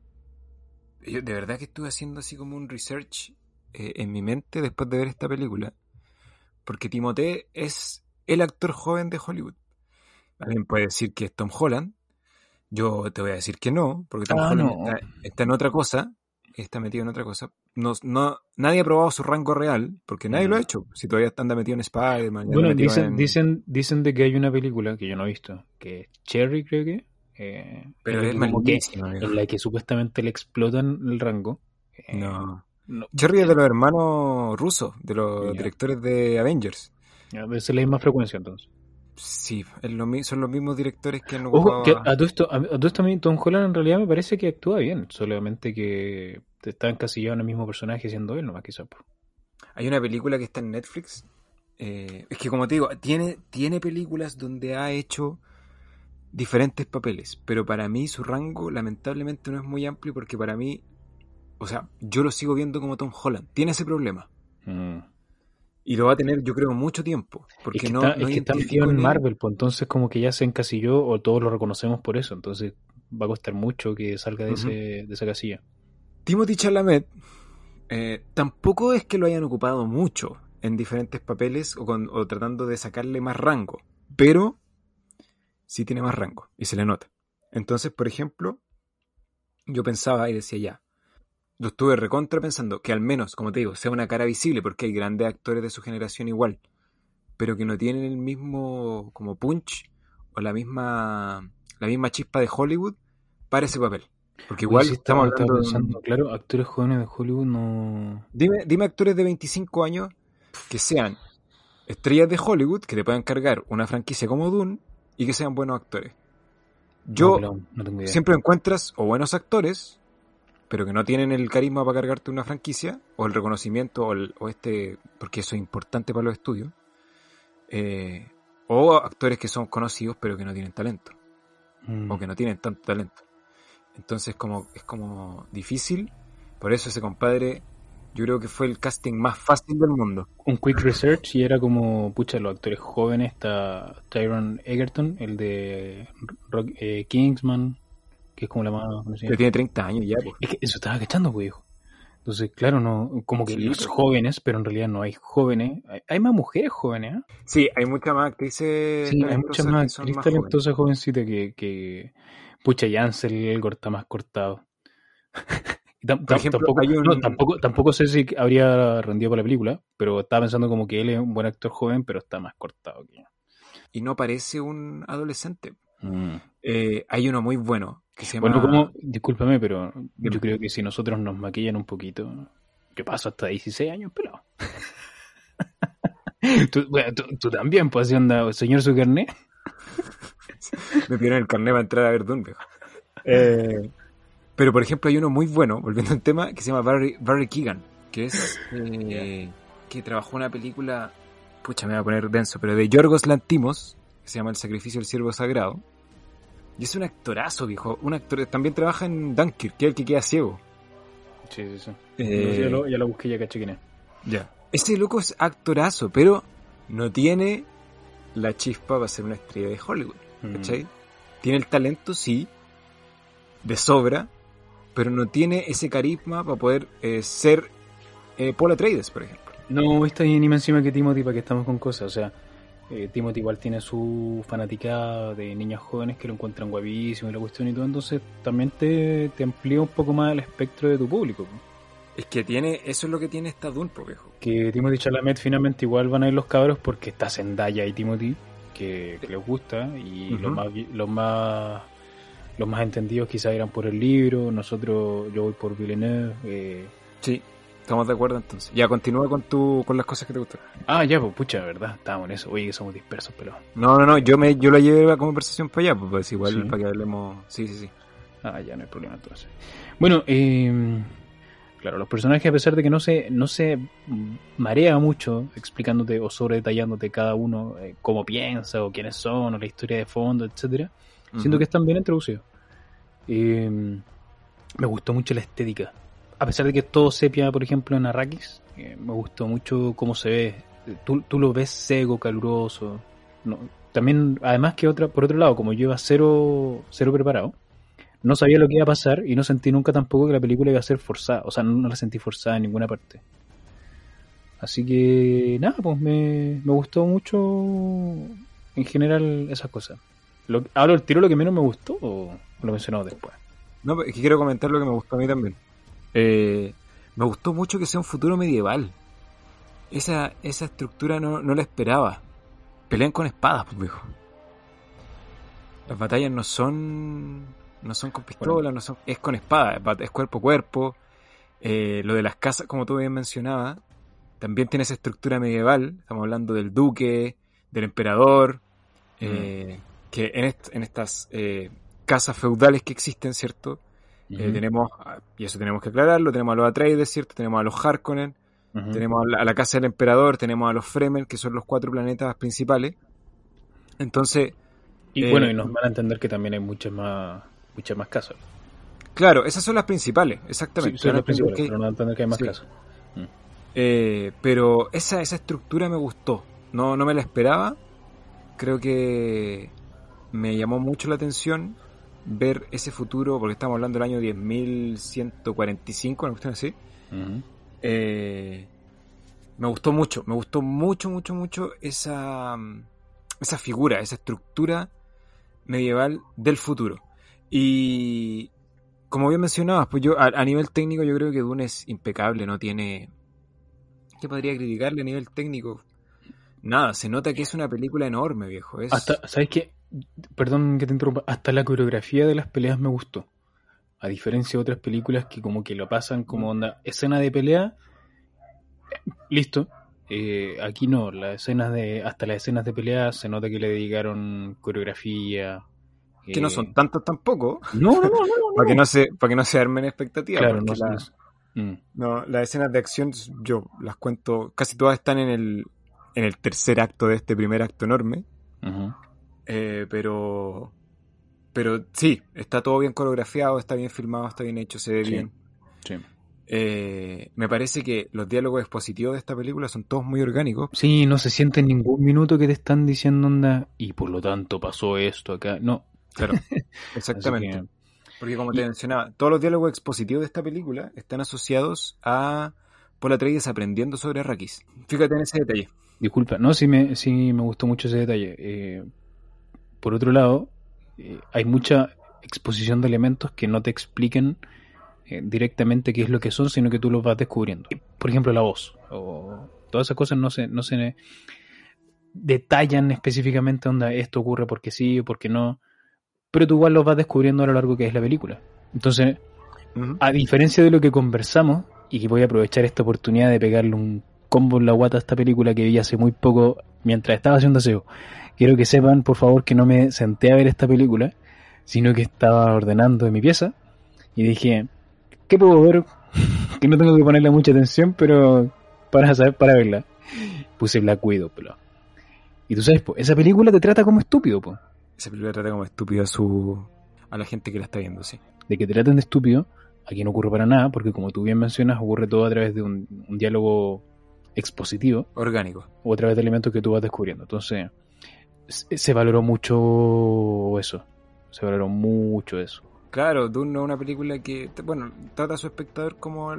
yo de verdad que estuve haciendo así como un research eh, en mi mente después de ver esta película, porque Timothée es el actor joven de Hollywood. Alguien puede decir que es Tom Holland, yo te voy a decir que no, porque Tom Ah, Holland no. está, está en otra cosa, está metido en otra cosa. No, no, nadie ha probado su rango real, porque nadie Mm. lo ha hecho. Si todavía anda metido en Spider-Man, Bueno, dicen, en- dicen, dicen de que hay una película que yo no he visto, que es Cherry, creo que. eh, pero es que en la que supuestamente le explotan el rango. Eh, No. no, Cherry es de los hermanos rusos, de los directores de Avengers. debe ser la misma frecuencia entonces. Sí, es lo mi- son los mismos directores que han Ojo, ocupado que a- todo esto, a, a todo esto a mí Tom Holland en realidad me parece que actúa bien, solamente que te está encasillado en el mismo personaje siendo él nomás quizás. Hay una película que está en Netflix. eh, es que como te digo, tiene, tiene películas donde ha hecho diferentes papeles, pero para mí su rango lamentablemente no es muy amplio porque para mí, o sea, yo lo sigo viendo como Tom Holland. Tiene ese problema. Mm. Y lo va a tener yo creo mucho tiempo. Porque es que no, está, no es que está identifico metido en Marvel, pues entonces como que ya se encasilló o todos lo reconocemos por eso, entonces va a costar mucho que salga de, ese, de esa casilla. Timothy Chalamet eh, tampoco es que lo hayan ocupado mucho en diferentes papeles o, con- o tratando de sacarle más rango, pero sí tiene más rango y se le nota. Entonces, por ejemplo, yo pensaba y decía ya, lo estuve recontra pensando que al menos, como te digo, sea una cara visible porque hay grandes actores de su generación igual, pero que no tienen el mismo como punch o la misma la misma chispa de Hollywood para ese papel. Porque igual Oye, sí, estamos estaba- hablando estaba de pensando, claro, actores jóvenes de Hollywood no... Dime, dime actores de 25 años que sean estrellas de Hollywood que te puedan cargar una franquicia como Dune y que sean buenos actores. Yo No, no siempre encuentras o buenos actores, pero que no tienen el carisma para cargarte una franquicia, o el reconocimiento, o, el- o este, porque eso es importante para los estudios, eh, o actores que son conocidos pero que no tienen talento, Mm. o que no tienen tanto talento. Entonces como, es como difícil, por eso ese compadre, yo creo que fue el casting más fácil del mundo. Un quick research y era como, pucha, los actores jóvenes, está Tyron Egerton, el de Rock- eh, Kingsman, que es como la más conocida. Que tiene 30 años ya, pues. Es que eso estaba cachando, güey. hijo. Entonces, claro, no, como que Sí, los pero- jóvenes, pero en realidad no hay jóvenes. Hay, hay más mujeres jóvenes, ¿eh? Sí, hay muchas más actrices Sí, hay muchas más actrices talentosas jovencitas que, que. Pucha, Jansel el está más cortado. Ejemplo, tampoco, hay un- no, tampoco, tampoco sé si habría rendido por la película, pero estaba pensando como que él es un buen actor joven, pero está más cortado que. Y no parece un adolescente. Mm. Eh, hay uno muy bueno que se llama... Bueno, como, discúlpame, pero yo creo que si nosotros nos maquillan un poquito, yo paso hasta 16 años pelado. tú, bueno, tú, tú también, pues, así onda, señor su carnet. Me pidieron el carnet para entrar a ver Dune, viejo. Eh, pero, por ejemplo, hay uno muy bueno, volviendo al tema, que se llama Barry, Barry Keegan, que es... eh, que trabajó una película... Pucha, me va a poner denso, pero de Yorgos Lantimos, que se llama El sacrificio del siervo sagrado. Y es un actorazo, viejo. Un actor... También trabaja en Dunkirk, que es el que queda ciego. Sí, sí, sí. Eh, ya, lo, ya lo busqué, ya caché quién es. Ya. Ese loco es actorazo, pero no tiene la chispa para ser una estrella de Hollywood. Mm. ¿Cachai? Tiene el talento, sí, de sobra, pero no tiene ese carisma para poder eh, ser eh, Paul Atreides, por ejemplo. No, está ni más encima que Timothy para que estamos con cosas. O sea, eh, Timothy igual tiene su fanaticada de niñas jóvenes que lo encuentran guapísimo y la cuestión y todo. Entonces también te, te amplía un poco más el espectro de tu público. Es que tiene, eso es lo que tiene esta Dune, viejo. Que Timothy Chalamet finalmente igual van a ir los cabros porque está Zendaya y Timothy, que, que les gusta. Y los más los más los más entendidos quizás irán por el libro. Nosotros, yo voy por Villeneuve. eh, Sí, estamos de acuerdo entonces. Ya, continúa con tu, con las cosas que te gustan. Ah, ya, pues pucha, ¿verdad? Estábamos en eso. Oye, que somos dispersos, pero. No, no, no, yo me, yo la llevé a conversación para allá, pues, pues igual Sí. para que hablemos. Sí, sí, sí. Ah, ya no hay problema entonces. Bueno, eh, claro, los personajes, a pesar de que no se, no se marea mucho explicándote o sobre detallándote cada uno eh, cómo piensa o quiénes son o la historia de fondo, etcétera, siento que están bien introducidos. Eh, me gustó mucho la estética. A pesar de que todo sepia, por ejemplo, en Arrakis, eh, me gustó mucho cómo se ve. Tú, tú lo ves seco, caluroso. También, además que otra, por otro lado, como yo iba cero, cero preparado, no sabía lo que iba a pasar y no sentí nunca tampoco que la película iba a ser forzada. O sea, no, no la sentí forzada en ninguna parte. Así que, nada, pues me, me gustó mucho en general esas cosas. Lo, ¿Hablo el tiro lo que menos me gustó o lo mencionamos después? No, es que quiero comentar lo que me gustó a mí también. Eh, me gustó mucho que sea un futuro medieval. Esa, esa estructura no, no la esperaba. Pelean con espadas, pues viejo. Las batallas no son. No son con pistolas, no son. Es con espadas, bat- es cuerpo a cuerpo. Eh, lo de las casas, como tú bien mencionabas, también tiene esa estructura medieval. Estamos hablando del duque, del emperador. eh, que en, est- en estas eh, casas feudales que existen, ¿cierto? Eh, tenemos, y eso tenemos que aclararlo, tenemos a los Atreides, ¿cierto? Tenemos a los Harkonnen, tenemos a la, a la Casa del Emperador, tenemos a los Fremen, que son los cuatro planetas principales. Entonces, Y eh, bueno, y nos van a entender que también hay muchas más, muchas más casas. claro, esas son las principales, exactamente. Sí, son las principales, que- pero no van a entender que hay más sí. casas. eh, pero esa, esa estructura me gustó, no, no me la esperaba. Creo que me llamó mucho la atención ver ese futuro, porque estamos hablando del año 10.145, una cuestión así. Eh, me gustó mucho, me gustó mucho, mucho, mucho esa, mm, esa figura, esa estructura medieval del futuro. Y como bien mencionabas, pues yo a, a nivel técnico yo creo que Dune es impecable, no tiene... ¿Qué podría criticarle a nivel técnico? Nada, se nota que es una película enorme, viejo. Es... Hasta, ¿sabes qué? Perdón que te interrumpa. Hasta la coreografía de las peleas me gustó. A diferencia de otras películas que como que lo pasan como onda escena de pelea. eh, Listo. Eh, aquí no, las escenas de, hasta las escenas de pelea se nota que le dedicaron coreografía. Que no eh, son tantas tampoco. No, no, no, no. Para que no se, para que no se armen expectativas. Claro, no, la- no- mm, No, las escenas de acción yo las cuento, casi todas están en el, en el tercer acto de este primer acto enorme. Eh, pero, pero sí, está todo bien coreografiado, está bien filmado, está bien hecho, se ve Sí. bien. Sí. Eh, me parece que los diálogos expositivos de esta película son todos muy orgánicos. Sí, no se siente en ningún minuto que te están diciendo onda y por lo tanto pasó esto acá. No. Claro, exactamente. que, Porque como te Y- mencionaba, todos los diálogos expositivos de esta película están asociados a Paul Atreides aprendiendo sobre Arrakis. Fíjate en ese detalle. disculpa, no, sí me, sí me gustó mucho ese detalle. Eh, por otro lado, eh, hay mucha exposición de elementos que no te expliquen eh, directamente qué es lo que son, sino que tú los vas descubriendo. Por ejemplo, la voz. O todas esas cosas no se, no se detallan específicamente onda esto ocurre porque sí o porque no. Pero tú igual los vas descubriendo a lo largo que es la película. Entonces, a diferencia de lo que conversamos, y que voy a aprovechar esta oportunidad de pegarle un combo en la guata a esta película que vi hace muy poco mientras estaba haciendo aseo. Quiero que sepan, por favor, que no me senté a ver esta película, sino que estaba ordenando en mi pieza y dije, ¿qué puedo ver? que no tengo que ponerle mucha atención, pero para saber, para verla. Puse Black Widow, pero... Y tú sabes, po, esa película te trata como estúpido, po. Esa película trata como estúpido a su a la gente que la está viendo, sí. de que te traten de estúpido, aquí no ocurre para nada, porque como tú bien mencionas, ocurre todo a través de un, un diálogo expositivo Orgánico. o a través de elementos que tú vas descubriendo. Entonces, se valoró mucho eso. Se valoró mucho eso. Claro, Dune no es una película que, bueno, trata a su espectador como,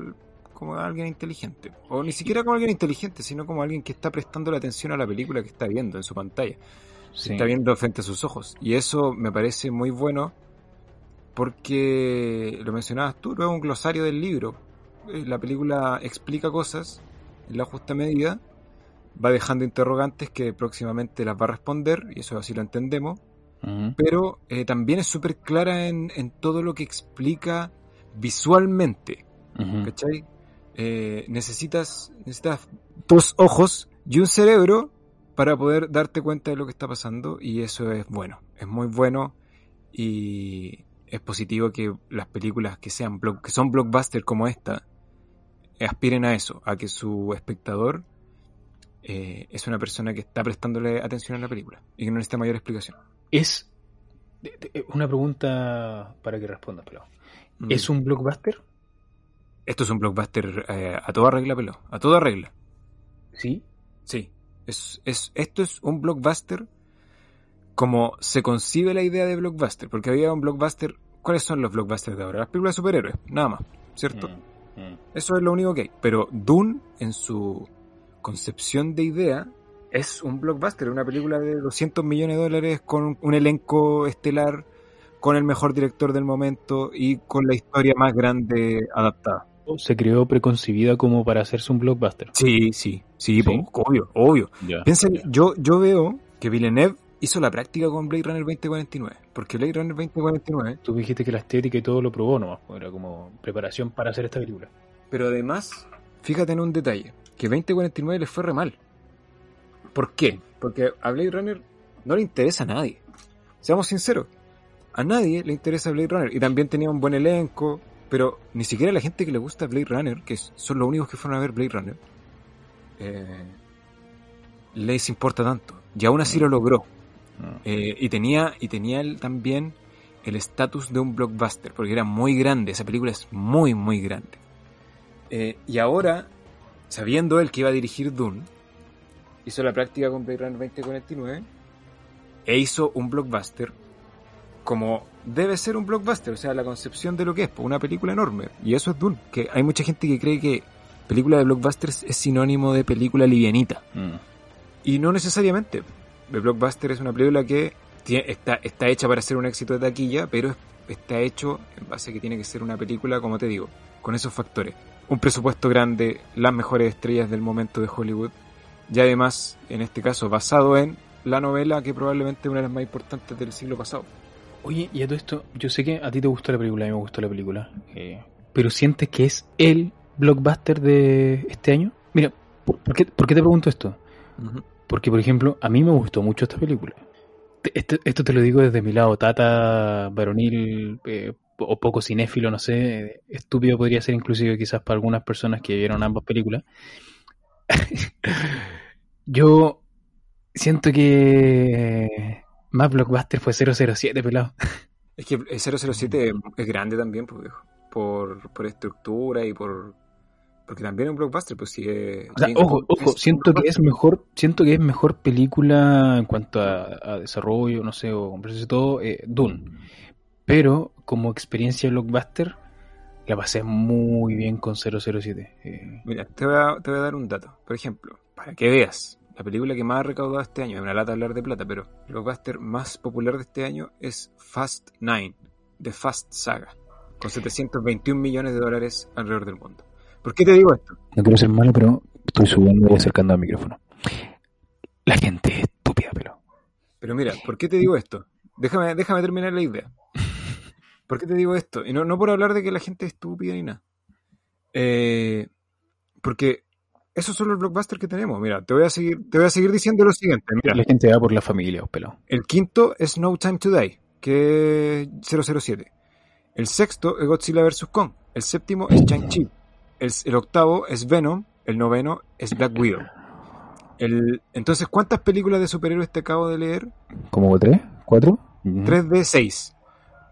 como alguien inteligente. O ni siquiera como alguien inteligente, sino como alguien que está prestando la atención a la película que está viendo en su pantalla. que. Está viendo frente a sus ojos. Y eso me parece muy bueno porque, lo mencionabas tú, es un glosario del libro. Eh, La película explica cosas en la justa medida, va dejando interrogantes que próximamente las va a responder, y eso así lo entendemos. Pero eh, también es súper clara en, en todo lo que explica visualmente. ¿cachai? Eh, necesitas, necesitas dos ojos y un cerebro para poder darte cuenta de lo que está pasando y eso es bueno, es muy bueno y es positivo que las películas que sean block- que son blockbuster como esta aspiren a eso, a que su espectador eh, es una persona que está prestándole atención a la película y que no necesita mayor explicación. Es de- una pregunta para que respondas, pero Mm. ¿es un blockbuster? Esto es un blockbuster eh, a toda regla, pelo. A toda regla. Sí. Sí. Es, es, esto es un blockbuster como se concibe la idea de blockbuster. Porque había un blockbuster. ¿Cuáles son los blockbusters de ahora? Las películas de superhéroes. Nada más. ¿Cierto? Mm, mm. Eso es lo único que hay. Pero Dune, en su concepción de idea, es un blockbuster. Una película de 200 millones de dólares con un, elenco estelar, con el mejor director del momento y con la historia más grande adaptada. Se creó preconcebida como para hacerse un blockbuster. Sí, sí, sí, obvio, obvio. Piensa, yo, yo veo que Villeneuve hizo la práctica con Blade Runner 2049, porque Blade Runner 2049, Tú dijiste que la estética y todo lo probó nomás, pues, era como preparación para hacer esta película. pero además, fíjate en un detalle, que 2049 le fue re mal. ¿Por qué? Porque a Blade Runner no le interesa a nadie. Seamos sinceros, a nadie le interesa Blade Runner, y también tenía un buen elenco, pero ni siquiera a la gente que le gusta Blade Runner, que son los únicos que fueron a ver Blade Runner, eh, les importa tanto. Y aún así lo logró. Eh, y tenía y tenía él también el estatus de un blockbuster porque era muy grande esa película es muy muy grande Eh, y ahora sabiendo él que iba a dirigir Dune hizo la práctica con Blade Runner 2049 e hizo un blockbuster como debe ser un blockbuster o sea la concepción de lo que es pues, una película enorme y eso es Dune que hay mucha gente que cree que película de blockbusters es sinónimo de película livianita Mm. y no necesariamente. The Blockbuster es una película que está, está hecha para ser un éxito de taquilla, pero es- está hecho en base a que tiene que ser una película, como te digo, con esos factores. Un presupuesto grande, las mejores estrellas del momento de Hollywood, y además, en este caso, basado en la novela que probablemente es una de las más importantes del siglo pasado. Oye, y a todo esto, yo sé que a ti te gustó la película, a mí me gustó la película, eh, pero ¿sientes que es el blockbuster de este año? Mira, ¿Por qué, por qué te pregunto esto? Porque, por ejemplo, a mí me gustó mucho esta película. Esto, esto te lo digo desde mi lado, tata, varonil, eh, o poco cinéfilo, no sé. Estúpido podría ser inclusive quizás para algunas personas que vieron ambas películas. Yo siento que más blockbuster fue 007, pelado. Es que 007 es grande también, pues, por, por estructura y por porque también es un blockbuster, pues sí ojo, ojo, siento que es mejor, siento que es mejor película en cuanto a, desarrollo, no sé, o y todo, eh, Dune. Pero como experiencia blockbuster, la pasé muy bien con 007. Eh. Mira, te voy, a, te voy a dar un dato. Por ejemplo, para que veas, la película que más ha recaudado este año, es una lata hablar de plata, pero el blockbuster más popular de este año es Fast Nine, de Fast Saga, con 721 millones de dólares alrededor del mundo. ¿Por qué te digo esto? No quiero ser malo, pero estoy subiendo y acercando al micrófono. La gente es estúpida, pero. Pero mira, ¿por qué te digo esto? Déjame, déjame terminar la idea. ¿Por qué te digo esto? Y no, no por hablar de que la gente es estúpida ni nada. Eh, porque esos son los blockbusters que tenemos. Mira, te voy a seguir, te voy a seguir diciendo lo siguiente. Mira, la gente va por la familia, pelo. El quinto es No Time to Die, que es 007. El sexto es Godzilla vs. Kong. El séptimo es Chang-Chi. El, octavo es Venom, el noveno es Black Widow. El, entonces, ¿cuántas películas de superhéroes te acabo de leer? ¿Como tres? ¿Cuatro? Tres de seis.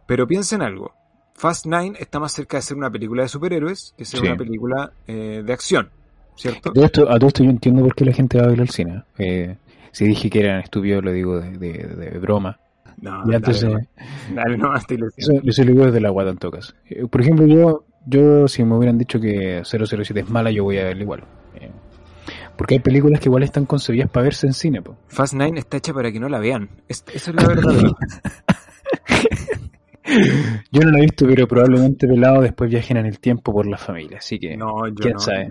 Pero piensa en algo. Fast Nine está más cerca de ser una película de superhéroes que ser una película eh, de acción, ¿cierto? A todo, esto, yo entiendo por qué la gente va a ver al cine. Eh, si dije que eran estúpidos, lo digo de, broma. No, y antes, dale, dale, no, eso, eso lo digo desde la guata en tocas. Eh, por ejemplo, yo yo, si me hubieran dicho que 007 es mala, yo voy a verla igual. Eh, porque hay películas que igual están concebidas para verse en cine. Fast Nine está hecha para que no la vean. esa es la verdad. yo no la he visto, pero probablemente pelado después viajen en el tiempo por la familia. Así que, no, yo quién no, sabe.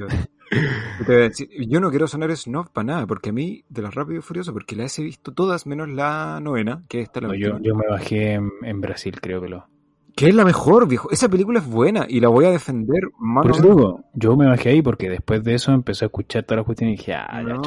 Yo, no quiero sonar snob para nada, porque a mí, de los Rápidos y Furiosos, porque las he visto todas menos la novena, que esta la yo, yo, me bajé en, en Brasil, creo que lo. Que es la mejor, viejo. Esa película es buena y la voy a defender más. Por eso yo me bajé ahí porque después de eso empecé a escuchar todas las cuestiones y dije, ah, ya,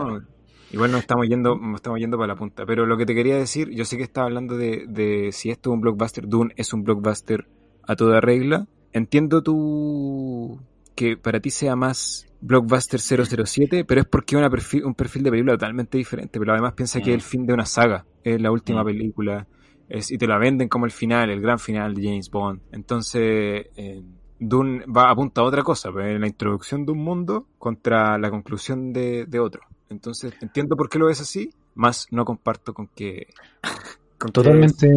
Igual no estamos yendo, estamos yendo para la punta. Pero lo que te quería decir, yo sé que estaba hablando de, de si esto es un blockbuster, Dune es un blockbuster a toda regla. Entiendo tú que para ti sea más blockbuster 007, pero es porque es un perfil de película totalmente diferente. Pero además piensa que es el mm. fin de una saga, es la última mm. película y te la venden como el final, el gran final de James Bond. Entonces, eh, Dune va apunta a otra cosa, pues, la introducción de un mundo contra la conclusión de, otro. Entonces, entiendo por qué lo ves así, más no comparto con que... Totalmente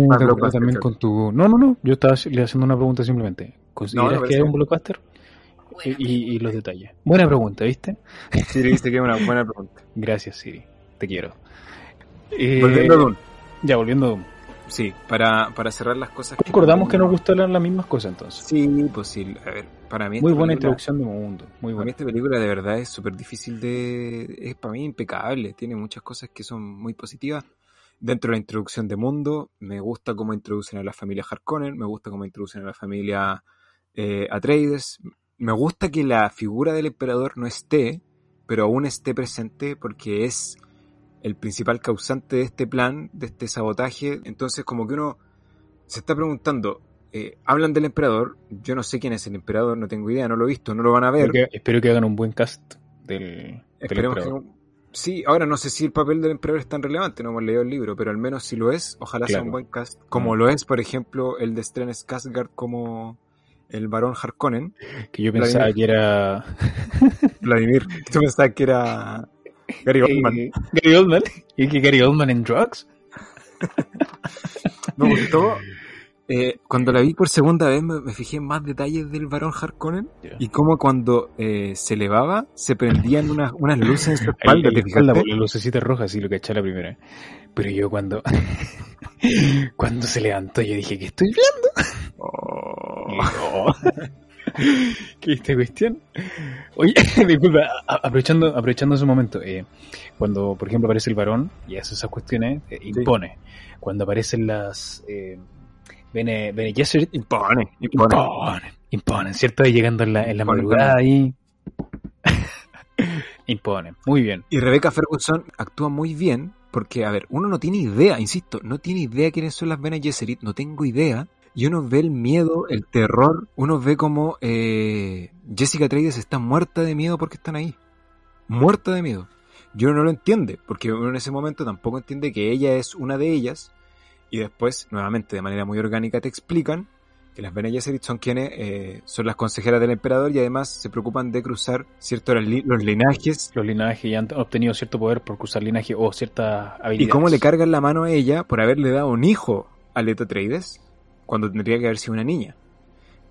también con tu... No, no, no, yo estaba le haciendo una pregunta simplemente. ¿Consideras que es un blockbuster? Y, y, los detalles. Buena pregunta, ¿viste? Siri, viste que es una buena pregunta. Gracias, Siri. Te quiero. volviendo a Dune. Ya, volviendo a Dune. Sí, para, para cerrar las cosas. Recordamos que, nos gusta las mismas cosas entonces. Sí, pues sí. A ver, para mí. Muy buena introducción de mundo. Muy buena. Para mí esta película de verdad es súper difícil de. Es para mí impecable. Tiene muchas cosas que son muy positivas. Dentro de la introducción de mundo, me gusta cómo introducen a la familia Harkonnen, me gusta cómo introducen a la familia eh, Atreides. Me gusta que la figura del emperador no esté, pero aún esté presente porque es el principal causante de este plan, de este sabotaje. Entonces, como que uno se está preguntando, eh, hablan del emperador, yo no sé quién es el emperador, no tengo idea, no lo he visto, no lo van a ver. Espero que, hagan un buen cast del, emperador. sí, ahora no sé si el papel del emperador es tan relevante, no hemos leído el libro, pero al menos si lo es, ojalá sea un buen cast, como mm. lo es, por ejemplo, el de Stellan Skarsgård como el varón Harkonnen. Que yo pensaba que era... Vladimir, yo pensaba que era Gary Oldman. Eh, Gary Oldman. ¿Y que Gary Oldman en drugs? me gustó. Eh, cuando la vi por segunda vez me, fijé en más detalles del varón Harkonnen y cómo cuando eh, se elevaba se prendían unas, unas luces en su espalda. La, la lucecita roja, así lo que eché la primera. Pero yo cuando cuando se levantó yo dije que estoy viendo. Oh. ¿Qué esta cuestión? Oye, disculpa, aprovechando, aprovechando ese momento, eh, cuando por ejemplo aparece el varón y hace esas cuestiones, eh, impone. Cuando aparecen las eh, Bene, Bene impone, impone, impone, ¿cierto? Y llegando en la, en la madrugada ahí. Impone, muy bien. Y Rebecca Ferguson actúa muy bien porque, a ver, uno no tiene idea, insisto, no tiene idea quiénes son las Bene Gesserit, no tengo idea. Y uno ve el miedo, el terror, uno ve como eh, Jessica Trades está muerta de miedo porque están ahí. Muerta de miedo. Yo no lo entiende, porque uno en ese momento tampoco entiende que ella es una de ellas. Y después, nuevamente, de manera muy orgánica, te explican que las Bene Gesserit son quienes eh, son las consejeras del emperador y además se preocupan de cruzar ciertos los linajes. Los linajes y han obtenido cierto poder por cruzar linaje o cierta habilidad. Y cómo le cargan la mano a ella por haberle dado un hijo a Leto Trades cuando tendría que haber sido una niña.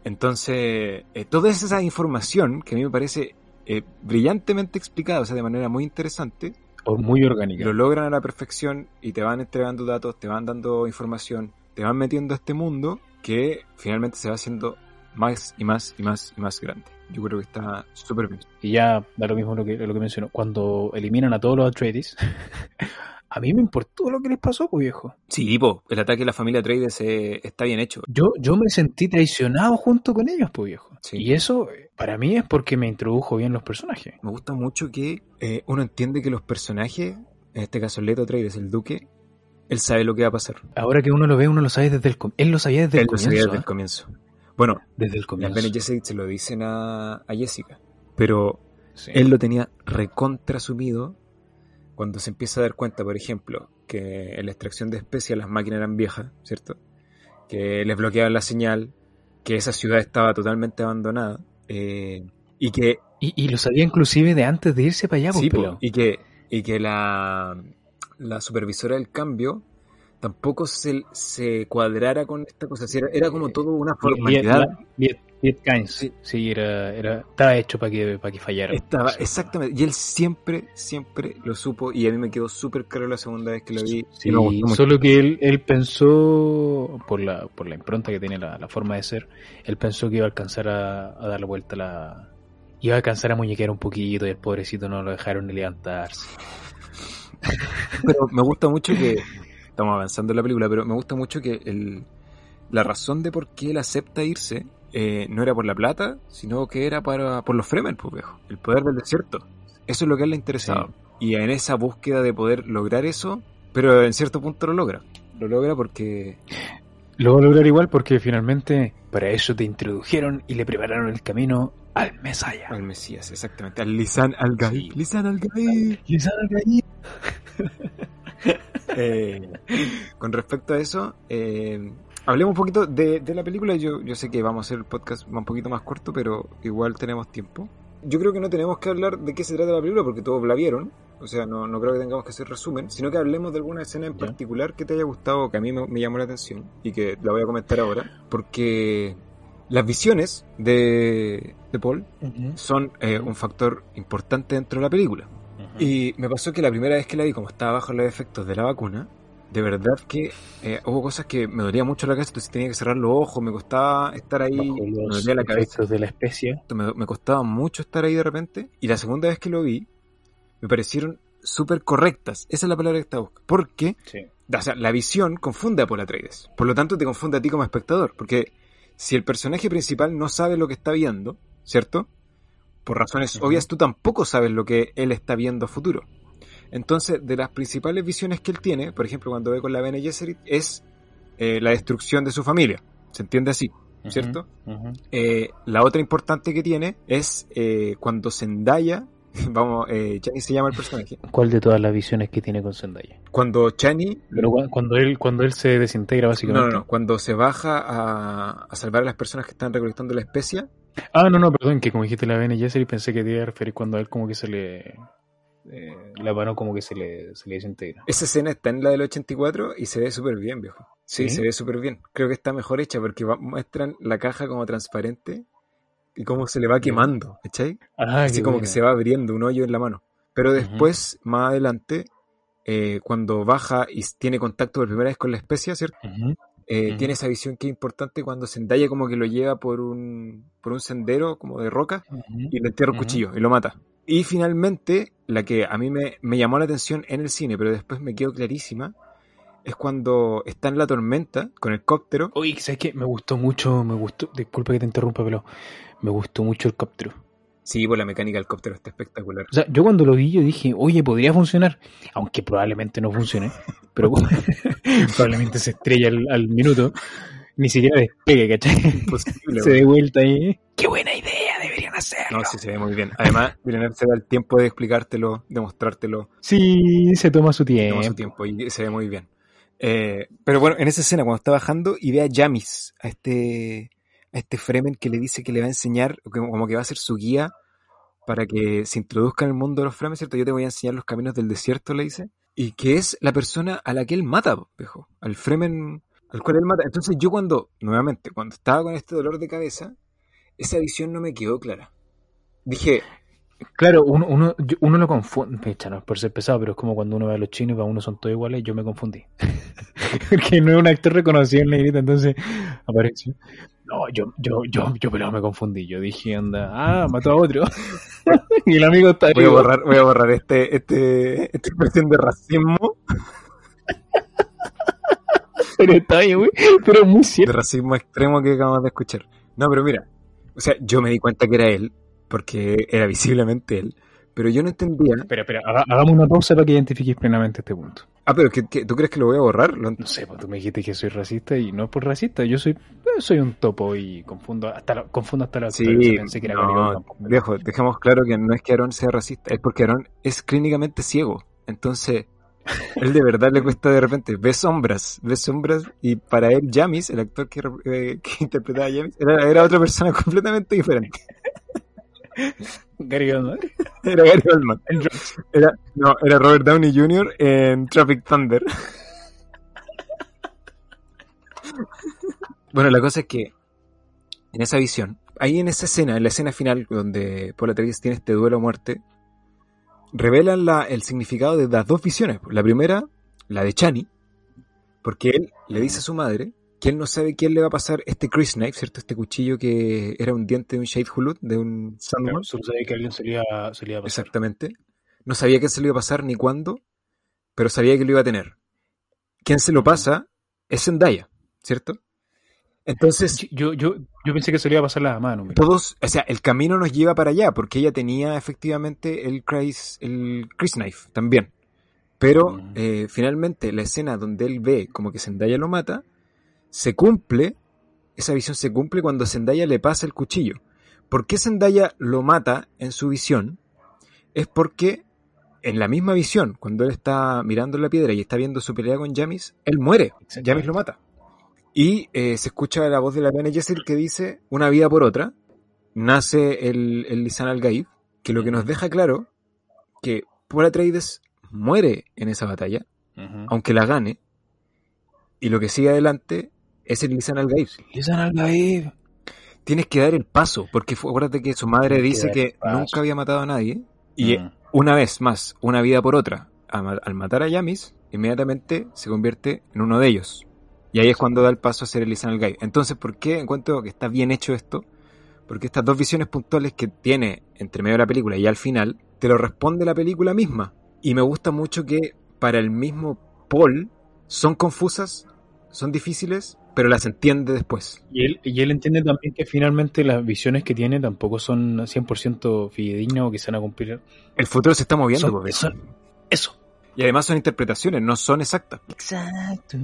Entonces, eh, toda esa información que a mí me parece eh, brillantemente explicada, o sea, de manera muy interesante, o muy orgánica. Lo logran a la perfección y te van entregando datos, te van dando información, te van metiendo a este mundo que finalmente se va haciendo más y más y más y más grande. Yo creo que está súper bien. Y ya da lo mismo lo que, lo que mencionó. Cuando eliminan a todos los Atreides, a mí me importó lo que les pasó, pues viejo. Sí, pues, el ataque a la familia Atreides eh, está bien hecho. Yo, yo me sentí traicionado junto con ellos, pues viejo. Y eso, para mí, es porque me introdujo bien los personajes. Me gusta mucho que eh, uno entiende que los personajes, en este caso Leto Atreides, el duque, él sabe lo que va a pasar. Ahora que uno lo ve, uno lo sabe desde el comienzo. Él lo sabía desde el comienzo. Lo sabía desde el ¿eh? comienzo. Bueno, desde el comienzo. Las Bene Gesserit se lo dicen a, Jessica, pero él lo tenía recontra asumido cuando se empieza a dar cuenta, por ejemplo, que en la extracción de especias las máquinas eran viejas, ¿cierto? Que les bloqueaban la señal, que esa ciudad estaba totalmente abandonada, eh, y que... Y, lo sabía inclusive de antes de irse para allá, sí, y que, y que la, la supervisora del cambio tampoco se, se cuadrara con esta cosa. Era, como todo una formalidad. Sí. sí, era, era, estaba hecho para que, para que fallara. Estaba, exactamente. Y él siempre, siempre lo supo. Y a mí me quedó súper claro la segunda vez que lo vi. Sí, solo que él, él pensó, por la, por la impronta que tiene la, forma de ser, él pensó que iba a alcanzar a, a dar la vuelta a la. Iba a alcanzar a muñequear un poquito y el pobrecito no lo dejaron ni levantarse. Pero me gusta mucho que. Estamos avanzando en la película, pero me gusta mucho que el, la razón de por qué él acepta irse eh, no era por la plata, sino que era para, por los Fremen, pues viejo. El poder del desierto. Eso es lo que a él le interesaba. Y en esa búsqueda de poder lograr eso, pero en cierto punto lo logra. Lo logra porque. Lo va a lograr igual porque finalmente para eso te introdujeron y le prepararon el camino al Mesías. Al Mesías, exactamente. Al Lisan al Gaib. Lisan al Gaib. Lisan al Gaib. Eh, con respecto a eso, eh, hablemos un poquito de, la película. Yo, yo sé que vamos a hacer el podcast un poquito más corto, pero igual tenemos tiempo. Yo creo que no tenemos que hablar de qué se trata la película porque todos la vieron. O sea, no, no creo que tengamos que hacer resumen, sino que hablemos de alguna escena en particular que te haya gustado, que a mí me, llamó la atención y que la voy a comentar ahora. Porque las visiones de, de Paul son eh, un factor importante dentro de la película. Y me pasó que la primera vez que la vi, como estaba bajo los efectos de la vacuna, de verdad que eh, hubo cosas que me dolía mucho la cabeza, entonces tenía que cerrar los ojos, me costaba estar ahí, me dolía la cabeza. de la especie. Me, costaba mucho estar ahí de repente. Y la segunda vez que lo vi, me parecieron súper correctas. Esa es la palabra que estaba buscando. Porque o sea, la visión confunde a Paul Atreides. Por lo tanto, te confunde a ti como espectador. Porque si el personaje principal no sabe lo que está viendo, ¿cierto? por razones obvias, tú tampoco sabes lo que él está viendo a futuro. Entonces, de las principales visiones que él tiene, por ejemplo, cuando ve con la Bene Gesserit, es eh, la destrucción de su familia. ¿Se entiende así? ¿Cierto? Eh, la otra importante que tiene es eh, cuando Zendaya, vamos, eh, Chani se llama el personaje. ¿Cuál de todas las visiones que tiene con Zendaya? Cuando Chani... Pero cuando él, cuando él se desintegra básicamente. No, no, no, cuando se baja a, a salvar a las personas que están recolectando la especia, Ah, no, no, perdón, que como dijiste la Bene y pensé que te iba a referir cuando a él como que se le... Eh, la mano como que se le, se le desintegra. Esa escena está en la del 84 y se ve súper bien, viejo. Sí, se ve súper bien. Creo que está mejor hecha porque muestran la caja como transparente y cómo se le va quemando, ¿cachai? Ah, Así como que se va abriendo un hoyo en la mano. Pero después, más adelante, eh, cuando baja y tiene contacto por primera vez con la especia, ¿cierto? Eh, tiene esa visión que es importante cuando Zendaya como que lo lleva por un, por un sendero como de roca y le entierra un cuchillo y lo mata. Y finalmente, la que a mí me, llamó la atención en el cine, pero después me quedó clarísima, es cuando está en la tormenta con el cóptero. Uy, ¿sabes qué? Me gustó mucho, me gustó, disculpa que te interrumpa, pero me gustó mucho el cóptero. Sí, pues la mecánica del cóptero está espectacular. O sea, yo cuando lo vi, yo dije, oye, podría funcionar. Aunque probablemente no funcione. pero probablemente se estrella al, al, minuto. Ni siquiera despegue, ¿cachai? Imposible. se dé vuelta ahí. ¡Qué buena idea! Deberían hacerlo. No, sí, se ve muy bien. Además, Villeneuve se da el tiempo de explicártelo, de mostrártelo. Sí, se toma su tiempo. Toma su tiempo y se ve muy bien. Eh, pero bueno, en esa escena, cuando está bajando y ve a Jamis, a este, a este Fremen que le dice que le va a enseñar, como que va a ser su guía para que se introduzca en el mundo de los Fremen, ¿cierto? Yo te voy a enseñar los caminos del desierto, le dice. Y que es la persona a la que él mata, viejo. Al Fremen al cual él mata. Entonces yo cuando, nuevamente, cuando estaba con este dolor de cabeza, esa visión no me quedó clara. Dije... Claro, uno, uno, uno lo confunde, no por ser pesado, pero es como cuando uno ve a los chinos y uno son todos iguales, yo me confundí. Porque no es un actor reconocido en negrita, entonces apareció. No, yo, yo, yo, yo, pero me confundí. Yo dije, anda, ah, mató a otro. y el amigo está voy a borrar, voy a borrar este, este, esta expresión de racismo. pero está ahí, güey. Pero muy cierto. De racismo extremo que acabamos de escuchar. No, pero mira, o sea, yo me di cuenta que era él, porque era visiblemente él, pero yo no entendía. Espera, espera, hagamos una pausa para que identifiques plenamente este punto. Ah, pero ¿qué, qué, tú crees que lo voy a borrar? Lo... No sé, pues tú me dijiste que soy racista y no es por racista, yo soy soy un topo y confundo hasta la, confundo hasta la sí, pensé que era no, viejo, dejemos claro que no es que Aaron sea racista, es porque Aaron es clínicamente ciego. Entonces, él de verdad le cuesta de repente, ve sombras, ve sombras, y para él Jamis, el actor que, eh, que interpretaba a Jamis, era, era, otra persona completamente diferente. Gary Oldman. Era Gary Oldman. Era, no, era Robert Downey Jr. en Traffic Thunder. bueno, la cosa es que en esa visión, ahí en esa escena, en la escena final donde Paul Atreides tiene este duelo a muerte, revelan la, el significado de las dos visiones. La primera, la de Chani, porque él le dice a su madre que él no sabe quién le va a pasar este Chris Knife, ¿cierto? Este cuchillo que era un diente de un Shade Hulud, de un Sandman. solo sabía que alguien se le, iba, a pasar. Exactamente. No sabía quién se lo iba a pasar ni cuándo, pero sabía que lo iba a tener. Quien se lo pasa es Zendaya, ¿cierto? Entonces. Yo, yo, yo pensé que se le iba a pasar la mano. Todos, o sea, el camino nos lleva para allá, porque ella tenía efectivamente el Chris, el Chris Knife también. Pero mm. eh, finalmente la escena donde él ve como que Zendaya lo mata, se cumple, esa visión se cumple cuando Zendaya le pasa el cuchillo. ¿Por qué Zendaya lo mata en su visión? Es porque en la misma visión, cuando él está mirando la piedra y está viendo su pelea con Jamis, él muere. Jamis lo mata. Y eh, se escucha la voz de la Bene Gesserit que dice, una vida por otra, nace el, el Lisan al Gaib, que lo que nos deja claro que Paul Atreides muere en esa batalla, aunque la gane, y lo que sigue adelante es el Lisan al Gaib. Lisan al Gaib. Tienes que dar el paso, porque acuérdate que su madre dice que, nunca había matado a nadie, y una vez más, una vida por otra, al matar a Yamis, inmediatamente se convierte en uno de ellos. Y ahí es cuando da el paso a ser el Gaib. Entonces, ¿por qué encuentro que está bien hecho esto? Porque estas dos visiones puntuales que tiene entre medio de la película y al final, te lo responde la película misma. Y me gusta mucho que para el mismo Paul son confusas, son difíciles, pero las entiende después. Y él, y él entiende también que finalmente las visiones que tiene tampoco son 100% fidedignas o que se van a cumplir. El futuro se está moviendo, eso. eso. Y además son interpretaciones, no son exactas. Exacto.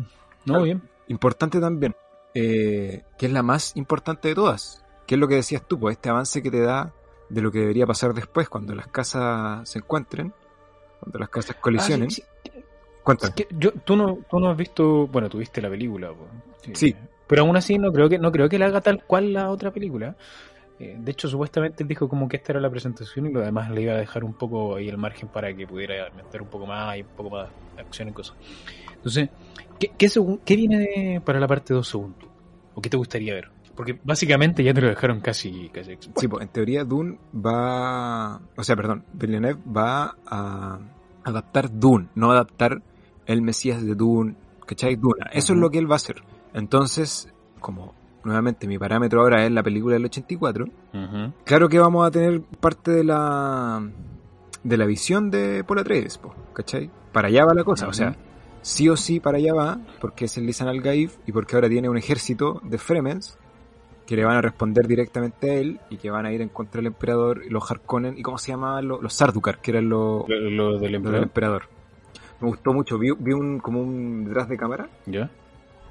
No, bien. Importante también, eh, que es la más importante de todas, que es lo que decías tú, pues este avance que te da de lo que debería pasar después cuando las casas se encuentren, cuando las casas colisionen. Ah, yo, tú, no, tú no has visto, bueno, tuviste la película. Sí. Pero aún así no creo que no creo que la haga tal cual la otra película. Eh, de hecho, supuestamente él dijo como que esta era la presentación y lo demás le iba a dejar un poco ahí el margen para que pudiera meter un poco más y un poco más de acción y cosas. Entonces, ¿qué, qué, viene para la parte 2 segundos? ¿O qué te gustaría ver? Porque básicamente ya te lo dejaron casi... casi sí, pues en teoría Dune va... O sea, perdón, Villeneuve va a adaptar Dune, no adaptar el Mesías de Dune, ¿cachai? Duna. Eso es lo que él va a hacer. Entonces, como nuevamente mi parámetro ahora es la película del 84, claro que vamos a tener parte de la de la visión de Paul Atreides, ¿cachai? Para allá va la cosa, o sea, sí o sí para allá va, porque es el Lisan al Gaif y porque ahora tiene un ejército de Fremens que le van a responder directamente a él y que van a ir en contra del emperador, y los Harkonnen, y cómo se llamaban los, los Sardukar, que eran los, Lo, lo del los del emperador. emperador. Me gustó mucho, vi, vi un, como un detrás de cámara ¿Ya?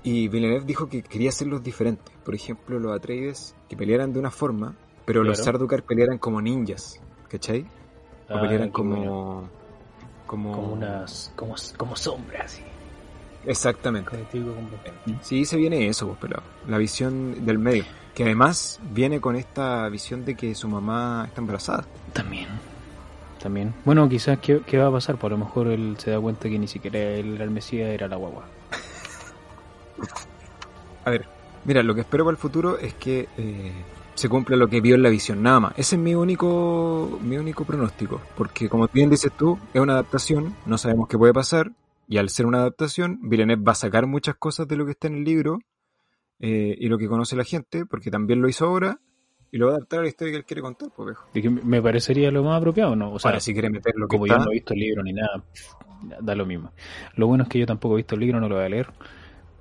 y Villeneuve dijo que quería hacerlos diferentes. Por ejemplo, los Atreides que pelearan de una forma, pero los. Sardukar pelearan como ninjas, ¿cachai? O Ah, pelearan como. Como... Como unas. Como, como sombras, sí. Exactamente. Sí, se viene eso, pelado. La visión del medio. Que además viene con esta visión de que su mamá está embarazada. También. También. Bueno, quizás, ¿qué, qué va a pasar? Por lo mejor él se da cuenta que ni siquiera él era el Mesías, era la guagua. A ver, mira, lo que espero para el futuro es que eh, se cumpla lo que vio en la visión, nada más. Ese es mi único, mi único pronóstico. Porque como bien dices tú, es una adaptación, no sabemos qué puede pasar. Y al ser una adaptación, Villeneuve va a sacar muchas cosas de lo que está en el libro eh, y lo que conoce la gente, porque también lo hizo ahora y lo va a adaptar a la historia que él quiere contar, pues me parecería lo más apropiado, ¿no? O sea, Ahora, si quiere meter lo que como yo no he visto el libro ni nada, da lo mismo. Lo bueno es que yo tampoco he visto el libro, no lo voy a leer.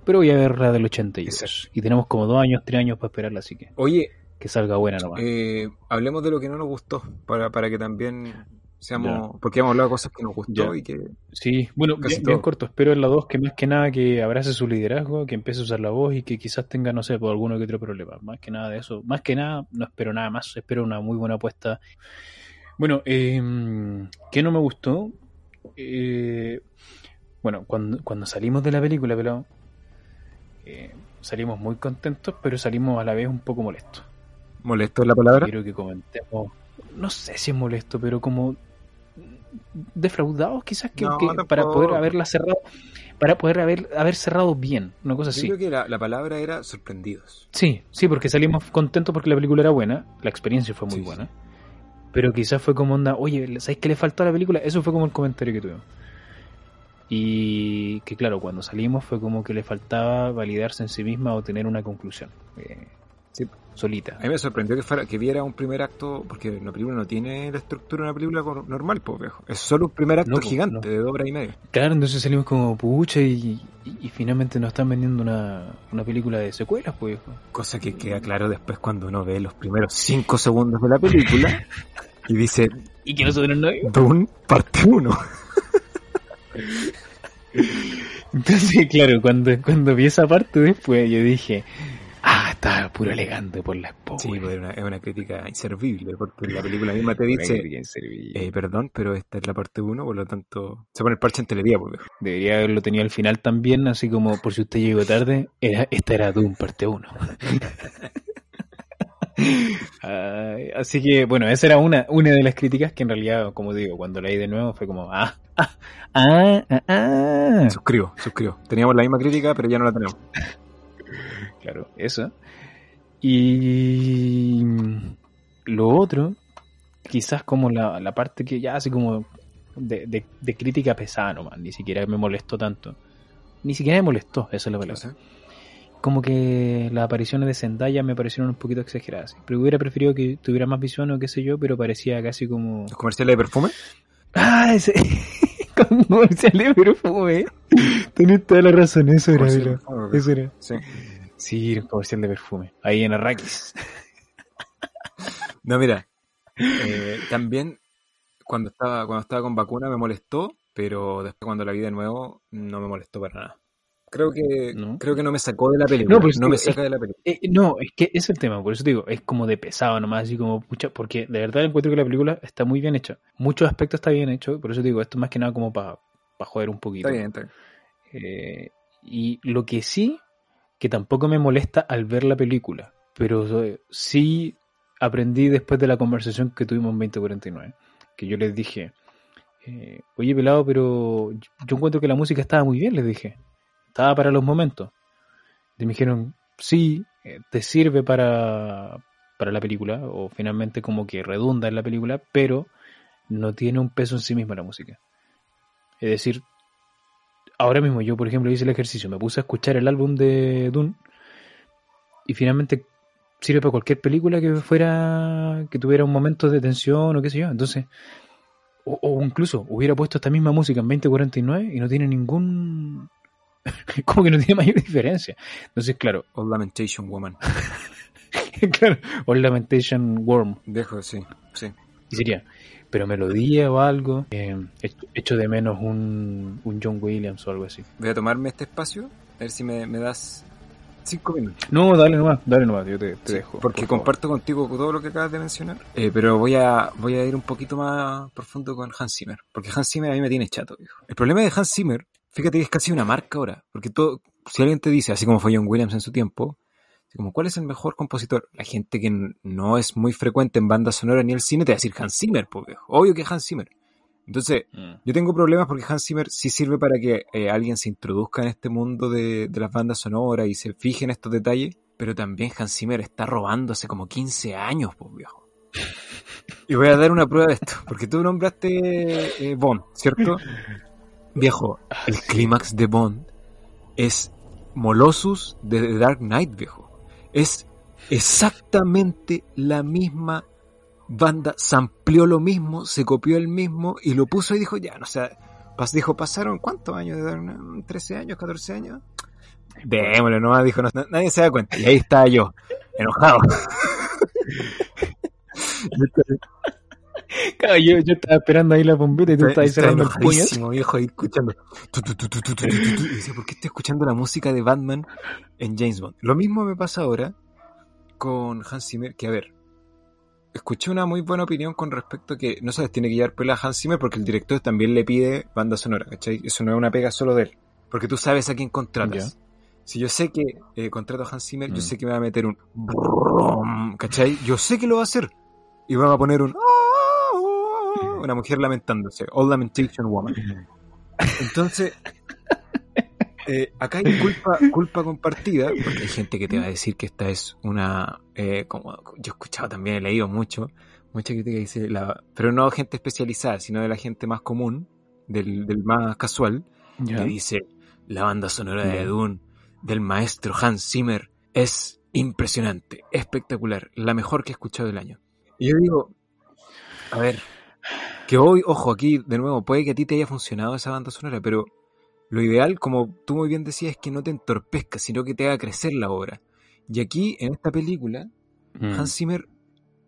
Pero voy a ver la del 82. Exacto. Y tenemos como dos años, tres años para esperarla, así que Oye, que salga buena nomás. Eh, hablemos de lo que no nos gustó, para, para que también seamos... Porque hemos hablado de cosas que nos gustó Ya. y que... Sí, bueno, bien, bien corto. Espero en la 2 que más que nada que abrace su liderazgo, que empiece a usar la voz y que quizás tenga, no sé, por alguno que otro problema. Más que nada de eso. Más que nada, no espero nada más. Espero una muy buena apuesta. Bueno, eh, ¿qué no me gustó? Eh, bueno, cuando, cuando salimos de la película, pelado, eh, salimos muy contentos, pero salimos a la vez un poco molestos. ¿Molesto es la palabra? Quiero que comentemos, no sé si es molesto, pero como defraudados quizás que, No, que para poder haberla cerrado, para poder haber, haber cerrado bien, una cosa Yo así. creo que la, la palabra era sorprendidos. Sí, sí, porque salimos contentos porque la película era buena, la experiencia fue muy Sí, buena, pero quizás fue como onda, oye, ¿sabes qué le faltó a la película? Eso fue como el comentario que tuvimos. Y que claro, cuando salimos fue como que le faltaba validarse en sí misma o tener una conclusión. eh, Sí. solita. A mí me sorprendió que fuera que viera un primer acto, porque la película no tiene la estructura de una película normal, pues viejo. Es solo un primer acto No, gigante no. de dos horas y media. Claro, entonces salimos como pucha y, y- y finalmente nos están vendiendo una, una película de secuelas, pues. viejo. Cosa que queda claro después cuando uno ve los primeros cinco segundos de la película y dice Y que nosotros no Dune parte 1. Entonces, claro, cuando, cuando vi esa parte después, yo dije, ah, está puro elegante por la esposa. Sí, pues, es una, es una crítica inservible, porque la película misma te dice, eh, perdón, pero esta es la parte 1, por lo tanto, se pone el parche en televía, pues viejo. Debería haberlo tenido al final también, así como por si usted llegó tarde, era, esta era Doom parte 1. Ay, así que, bueno, esa era una, una de las críticas que en realidad, como digo, cuando leí de nuevo fue como, ah, ah, ah, ah, ah. Suscribo, suscribo. Teníamos la misma crítica, pero ya no la tenemos. Claro, eso. Y lo otro, quizás como la, la parte que ya así como de, de, de crítica pesada nomás, ni siquiera me molestó tanto. Ni siquiera me molestó, esa es la palabra. sé. Como que las apariciones de Zendaya me parecieron un poquito exageradas. Pero hubiera preferido que tuviera más visión o qué sé yo, pero parecía casi como... ¿Los comerciales de perfume? ¡Ah! Ese... como comercial de perfume. Tenés toda la razón, eso era. Eso era. Sí. Sí, un comercial de perfume. Ahí en Arrakis. No, mira, eh, también cuando estaba, cuando estaba con vacuna me molestó, pero después cuando la vi de nuevo no me molestó para nada. Creo que ¿No? creo que no me sacó de la película, No, no, pues, me es- saca de la película. Eh, no, es que es el tema, por eso te digo, es como de pesado nomás, así como pucha, porque de verdad encuentro que la película está muy bien hecha. Muchos aspectos está bien hecho, por eso te digo, esto es más que nada como para joder un poquito. Está bien, está bien. Eh, y lo que sí, que tampoco me molesta al ver la película, pero eh, sí aprendí después de la conversación que tuvimos en 2049, que yo les dije, eh, oye pelado, pero yo encuentro que la música estaba muy bien, les dije, estaba para los momentos. Y me dijeron, sí, eh, te sirve para, para la película, o finalmente como que redunda en la película, pero no tiene un peso en sí misma la música. Es decir, ahora mismo yo, por ejemplo, hice el ejercicio, me puse a escuchar el álbum de Dune y finalmente sirve para cualquier película que fuera, que tuviera un momento de tensión o qué sé yo. Entonces, o, o incluso hubiera puesto esta misma música en 2049 y no tiene ningún, como que no tiene mayor diferencia. Entonces, claro, Old Lamentation Woman. claro, All Lamentation Worm. Dejo, sí, sí. Y sería, pero melodía o algo. Eh, echo- de menos un, un John Williams o algo así. Voy a tomarme este espacio, a ver si me, me das cinco minutos. No, dale nomás, dale nomás, yo te, te Sí, dejo. porque por favor. comparto contigo todo lo que acabas de mencionar, eh, pero voy a, voy a ir un poquito más profundo con Hans Zimmer, porque Hans Zimmer a mí me tiene chato, viejo. El problema de Hans Zimmer, fíjate que es casi una marca ahora, porque todo, si alguien te dice, así como fue John Williams en su tiempo, como cuál es el mejor compositor, la gente que no es muy frecuente en bandas sonoras ni el cine te va a decir Hans Zimmer, pues viejo. Obvio que Hans Zimmer. Entonces, Mm. yo tengo problemas porque Hans Zimmer sí sirve para que eh, alguien se introduzca en este mundo de, de las bandas sonoras y se fije en estos detalles, pero también Hans Zimmer está robando hace como 15 años, pues viejo. Y voy a dar una prueba de esto, porque tú nombraste eh, Bond, ¿cierto? Viejo, el clímax de Bond es Molossus de The Dark Knight, viejo. Es exactamente la misma banda, sampleó lo mismo, se copió el mismo y lo puso y dijo, ya, no sé, pas- dijo, pasaron cuántos años de Dark Knight? 13 años, 14 años. Démosle nomás, dijo, no, nadie se da cuenta. Y ahí estaba yo, enojado. Claro, yo, estaba esperando ahí la bombita y tú estabas cerrando el puño. viejo, ahí escuchando. ¿por qué estoy escuchando la música de Batman en James Bond? Lo mismo me pasa ahora con Hans Zimmer, que a ver, escuché una muy buena opinión con respecto a que no sabes tiene que llevar pela a Hans Zimmer porque el director también le pide banda sonora, ¿cachai? Eso no es una pega solo de él, porque tú sabes a quién contratas. Si yo sé que eh, contrato a Hans Zimmer, yo mm. sé que me va a meter un... ¿cachai? Yo sé que lo va a hacer. Y me va a poner un una mujer lamentándose, All Lamentation Woman. Entonces, eh, acá hay culpa, culpa compartida, porque hay gente que te va a decir que esta es una, eh, como yo he escuchado también, he leído mucho, mucha crítica dice, la, pero no gente especializada, sino de la gente más común, del, del más casual, Ya. que dice, la banda sonora de Ya. Dune, del maestro Hans Zimmer, es impresionante, espectacular, la mejor que he escuchado del año. Y yo digo, a ver, que hoy, ojo, aquí de nuevo, puede que a ti te haya funcionado esa banda sonora, pero lo ideal, como tú muy bien decías, es que no te entorpezca, sino que te haga crecer la obra. Y aquí, en esta película, Mm. Hans Zimmer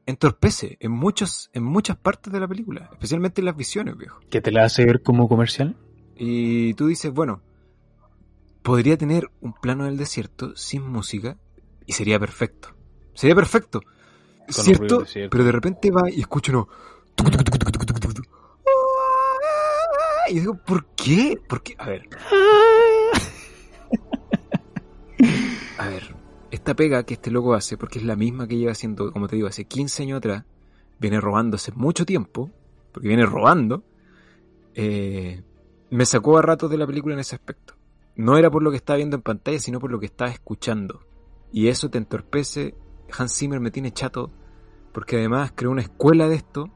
entorpece en muchos, en muchas partes de la película, especialmente en las visiones, viejo. ¿Que te la hace ver como comercial? Y tú dices, bueno, podría tener un plano del desierto sin música y sería perfecto. Sería perfecto. ¿Cierto? Pero de repente va y escucho uno. Tucu, tucu, tucu, tucu. Y digo, ¿por qué? ¿Por qué? A ver. A ver. Esta pega que este loco hace, porque es la misma que lleva haciendo, como te digo, hace 15 años atrás, viene robando hace mucho tiempo, porque viene robando, eh, me sacó a ratos de la película en ese aspecto. No era por lo que estaba viendo en pantalla, sino por lo que estaba escuchando. Y eso te entorpece. Hans Zimmer me tiene chato, porque además creó una escuela de esto.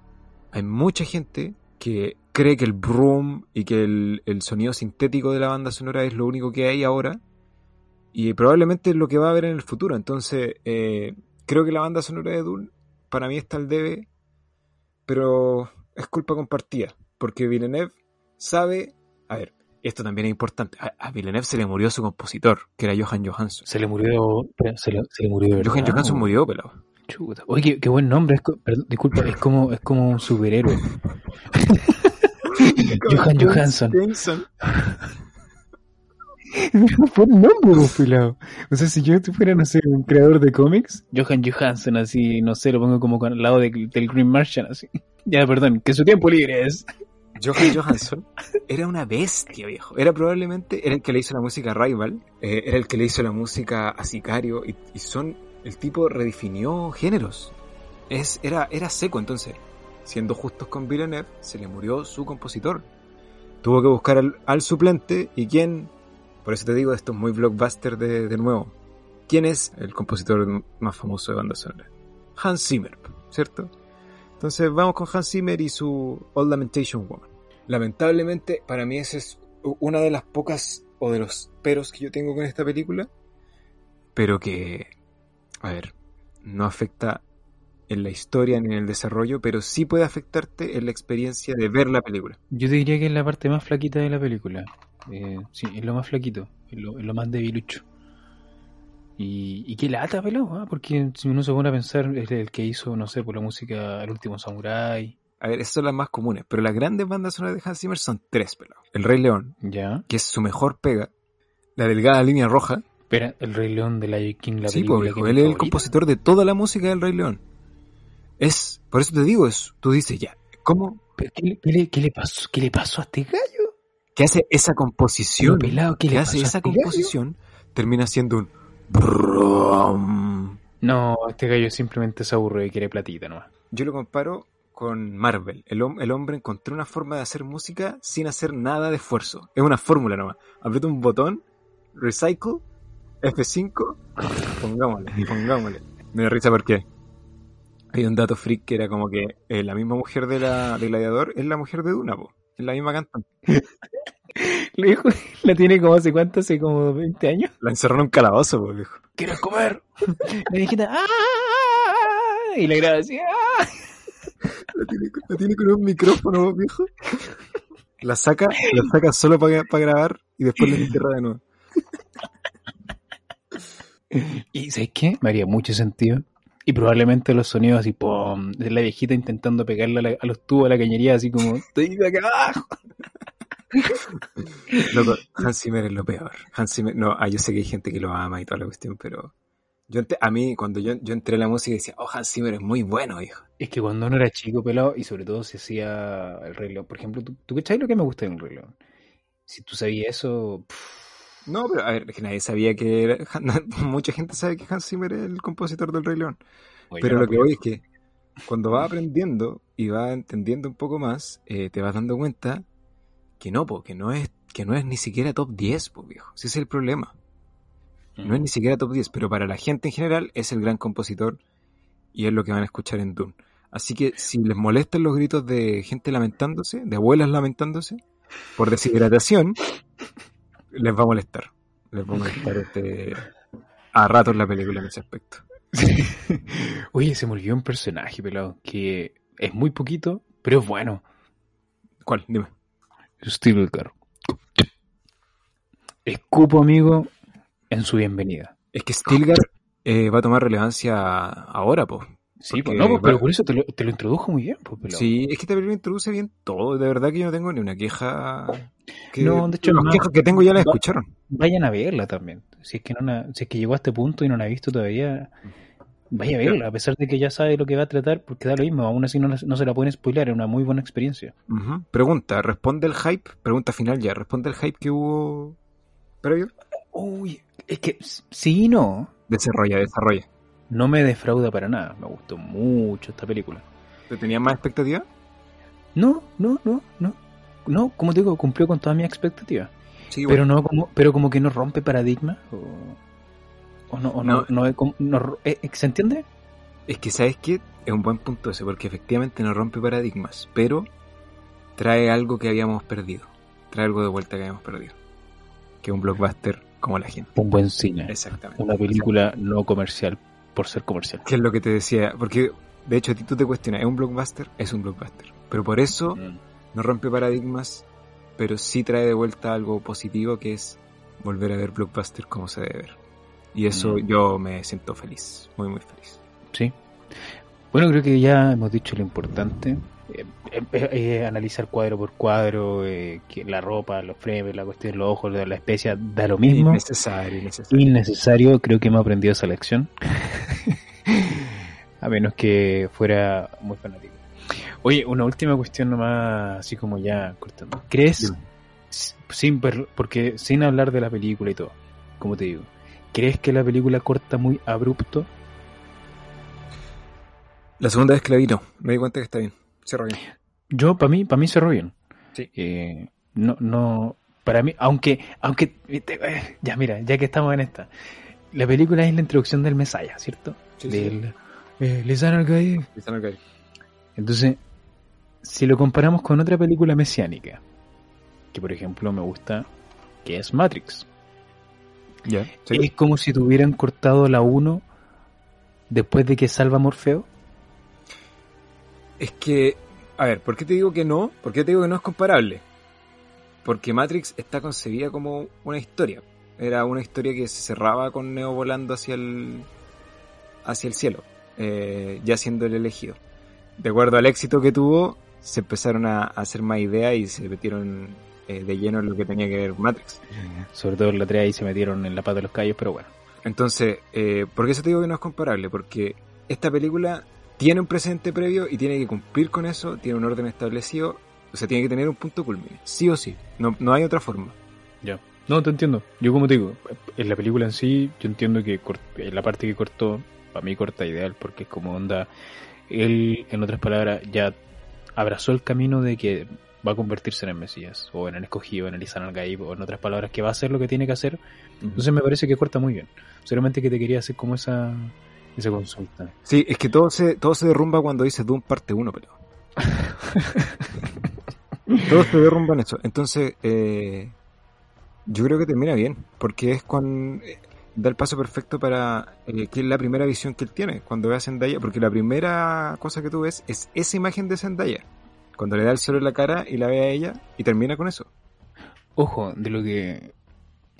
Hay mucha gente que cree que el broom y que el, el sonido sintético de la banda sonora es lo único que hay ahora. Y probablemente es lo que va a haber en el futuro. Entonces, eh, creo que la banda sonora de Dune, para mí está al debe, pero es culpa compartida. Porque Villeneuve sabe. A ver, esto también es importante. A, a Villeneuve se le murió su compositor, que era Johan Johansson. Se le murió. Se le, se le murió. Johan Johansson murió, pelado. Chuta. Oye, qué, qué buen nombre. Es, perdón, disculpa, es como, es como un superhéroe. Johan Johansson. Buen nombre, pelado. O sea, si yo fuera, no sé, un creador de cómics, Johan Johansson, así, no sé, lo pongo como con- al lado de- del Green Martian, así. Ya, perdón, que su tiempo libre es. Johan Johansson era una bestia, viejo. Era probablemente, era el que le hizo la música a Rival, eh, era el que le hizo la música a Sicario, y, y son, el tipo redefinió géneros. Es, era, era seco, entonces, siendo justos con Villeneuve, se le murió su compositor. Tuvo que buscar al, suplente, y quién, por eso te digo, esto es muy blockbuster de, de nuevo. ¿Quién es el compositor más famoso de banda sonora? Hans Zimmer, ¿cierto? Entonces vamos con Hans Zimmer y su All Lamentation Woman. Lamentablemente, para mí esa es una de las pocas o de los peros que yo tengo con esta película, pero que, a ver, no afecta en la historia ni en el desarrollo, pero sí puede afectarte en la experiencia de ver la película. Yo te diría que es la parte más flaquita de la película. Eh, sí, es lo más flaquito, es lo, es lo más debilucho. Y, y qué lata, pelado, ¿ah? porque si uno se pone a pensar, es el que hizo, no sé, por la música El último Samurai. A ver, esas son las más comunes, pero las grandes bandas sonoras de Hans Zimmer son tres, pelado. El Rey León, Ya. que es su mejor pega. La delgada línea roja. Espera, El Rey León de Lion King, la sí, pues, él es el compositor de toda la música del Rey León. Es, por eso te digo eso. Tú dices, ya, ¿cómo? Pero ¿Qué, le- qué le, qué le pasó, ¿Qué le pasó a este gallo? que hace esa composición, Pero pelado, ¿qué que le hace esa este gallo? composición, termina siendo un brum. No, este gallo simplemente se aburre y quiere platita nomás. Yo lo comparo con Marvel. El, el hombre encontró una forma de hacer música sin hacer nada de esfuerzo. Es una fórmula nomás. Aprieta un botón, recycle, F5, pongámosle, pongámosle. Me da risa porque hay un dato freak que era como que eh, la misma mujer de la de Gladiador es la mujer de Duna, po. Es la misma cantante. Le dijo, la tiene como hace cuánto, hace como 20 años. La encerraron en un calabozo, po, viejo. ¿Quieres comer? La viejita, ¡ah! Y la graba así, ¡ah! La tiene, la tiene con un micrófono, viejo. La saca, la saca solo para grabar y después la entierra de nuevo. Y ¿sabes qué? Me haría mucho sentido. Y probablemente los sonidos así, ¡pum! De la viejita intentando pegarle a, la- a los tubos a la cañería, así como, estoy de acá abajo. Loco, Hans Zimmer es lo peor. Hans Zimmer, no, ah, yo sé que hay gente que lo ama y toda la cuestión, pero yo a mí cuando yo, yo entré a la música decía, oh, Hans Zimmer es muy bueno, hijo. Es que cuando uno era chico, pelado, y sobre todo se hacía el León. Por ejemplo, ¿tú, ¿tú cachai lo que me gusta del Rey León? Si tú sabías eso, pff, No, pero a ver, es que nadie sabía que era, mucha gente sabe que Hans Zimmer es el compositor del Rey León. oye, Pero no, lo que voy es que cuando vas aprendiendo y vas entendiendo un poco más, eh, te vas dando cuenta que no, po, que no es, que no es ni siquiera top 10, po, viejo. Ese es el problema. No es ni siquiera top 10, pero para la gente en general es el gran compositor y es lo que van a escuchar en Dune. Así que si les molestan los gritos de gente lamentándose, de abuelas lamentándose, por deshidratación, les va a molestar. Les va a molestar este, a ratos la película en ese aspecto. Oye, se me olvidó un personaje, pelado, que es muy poquito, pero es bueno. ¿Cuál? Dime. Stilgar. Escupo, amigo, en su bienvenida. Es que Stilgar eh, va a tomar relevancia ahora, pues. Sí, Porque pues, no, pues, pero por eso te lo, te lo introdujo muy bien, pues. Sí, es que esta película introduce bien todo. De verdad que yo no tengo ni una queja. Que, No, de hecho, las quejas que tengo ya las escucharon. Vayan a verla también. Si es que no la- si es que llegó a este punto y no la ha visto todavía, vaya a verla, a pesar de que ya sabe lo que va a tratar, porque da lo mismo, aún así no, no se la pueden spoiler, es una muy buena experiencia. Pregunta, responde el hype. Pregunta final ya. Responde el hype que hubo previo. Uy, es que sí y no, Desarrolla, desarrolla. No me defrauda para nada, me gustó mucho esta película. ¿Te tenías más expectativa? No, no, no, no. No, como te digo, cumplió con todas mis expectativas. Sí, Pero no como, pero como que no rompe paradigma o, o no, o no, No. no, no- no- eh, ¿se entiende? Es que, ¿sabes qué? Es un buen punto ese, porque efectivamente no rompe paradigmas, pero trae algo que habíamos perdido. Trae algo de vuelta que habíamos perdido. Que es un blockbuster como la gente. Un buen cine. Exactamente. Una película no comercial por ser comercial. Que es lo que te decía, porque de hecho a ti tú te cuestionas, ¿es un blockbuster? Es un blockbuster. Pero por eso Mm. no rompe paradigmas, pero sí trae de vuelta algo positivo que es volver a ver blockbuster como se debe ver. Y eso Mm. yo me siento feliz, muy muy feliz. Sí. Bueno, creo que ya hemos dicho lo importante. Eh, eh, eh, analizar cuadro por cuadro, eh, que la ropa, los frames, la cuestión de los ojos, la especia, da lo mismo. Innecesario, innecesario. Innecesario, creo que hemos aprendido esa lección. a menos que fuera muy fanático. Oye, una última cuestión nomás, así como ya cortando. ¿Crees, sin porque sin hablar de la película y todo, como te digo, ¿crees que la película corta muy abrupto? La segunda vez que la vi no, me di cuenta que está bien. Cierra bien. Yo, para mí, para mí cerró bien. Sí. Eh, no, no, para mí, aunque, aunque, eh, ya mira, ya que estamos en esta, la película es la introducción del Mesaya, ¿cierto? Sí, sí. del eh, Lisan al-Gaib. Están acá. Entonces, si lo comparamos con otra película mesiánica, que por ejemplo me gusta, que es Matrix, Ya. es como si tuvieran cortado la 1 después de que salva a Morfeo. Es que, a ver, ¿por qué te digo que no? ¿Por qué te digo que no es comparable? Porque Matrix está concebida como una historia. Era una historia que se cerraba con Neo volando hacia el, hacia el cielo, eh, ya siendo el elegido. De acuerdo al éxito que tuvo, se empezaron a, hacer más ideas y se metieron eh, de lleno en lo que tenía que ver Matrix. Sobre todo en la 3 ahí se metieron en la paz de los callos, pero bueno. Entonces, eh, ¿por qué eso te digo que no es comparable? Porque esta película tiene un presente previo y tiene que cumplir con eso, tiene un orden establecido, o sea, tiene que tener un punto culmine, sí o sí, no, no hay otra forma. Ya. No, te entiendo. Yo como te digo, en la película en sí, yo entiendo que en la parte que cortó, para mí corta ideal, porque es como onda, él, en otras palabras, ya abrazó el camino de que va a convertirse en el Mesías, o en el escogido, en el Isan al o en otras palabras, que va a hacer lo que tiene que hacer. Entonces me parece que corta muy bien. Solamente que te quería hacer como esa, esa consulta. Sí, es que todo se, todo se derrumba cuando dice Doom parte 1, pero... todo se derrumba en eso. Entonces, eh, yo creo que termina bien, porque es cuando eh, da el paso perfecto para eh, que es la primera visión que él tiene cuando ve a Zendaya, porque la primera cosa que tú ves es esa imagen de Zendaya, cuando le da el sol en la cara y la ve a ella y termina con eso. Ojo, de lo que...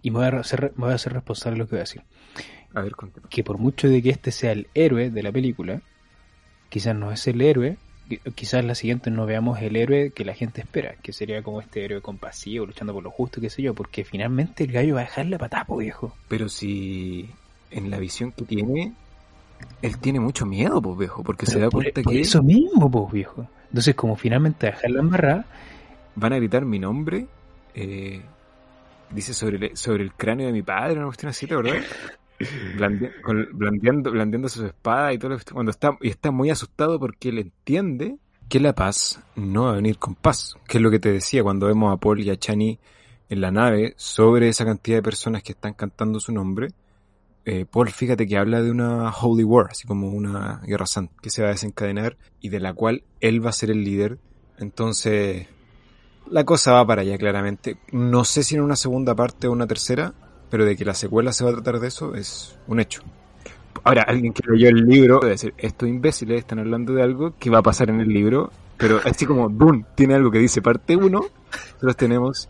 Y me voy a hacer, me voy a hacer responsable de lo que voy a decir. A ver, Que por mucho de que este sea el héroe de la película, quizás no es el héroe quizás la siguiente no veamos el héroe que la gente espera, que sería como este héroe compasivo, luchando por lo justo, qué sé yo, porque finalmente el gallo va a dejar la patada, viejo. Pero si en la visión que tiene, él tiene mucho miedo, pues viejo, porque se da cuenta que... Eso mismo, pues viejo. Entonces, como finalmente dejar la embarrada... Van a gritar mi nombre, eh, dice sobre el, sobre el cráneo de mi padre, una cuestión así, ¿verdad? Blandeando, blandeando su espada y todo lo cuando está y está muy asustado porque él entiende que la paz no va a venir con paz, que es lo que te decía cuando vemos a Paul y a Chani en la nave sobre esa cantidad de personas que están cantando su nombre. Eh, Paul, fíjate que habla de una holy war, así como una guerra santa que se va a desencadenar y de la cual él va a ser el líder. Entonces, la cosa va para allá claramente. No sé si en una segunda parte o una tercera, pero de que la secuela se va a tratar de eso es un hecho. Ahora, alguien que leyó el libro puede decir, estos imbéciles están hablando de algo que va a pasar en el libro, pero así como Dune tiene algo que dice parte 1, nosotros tenemos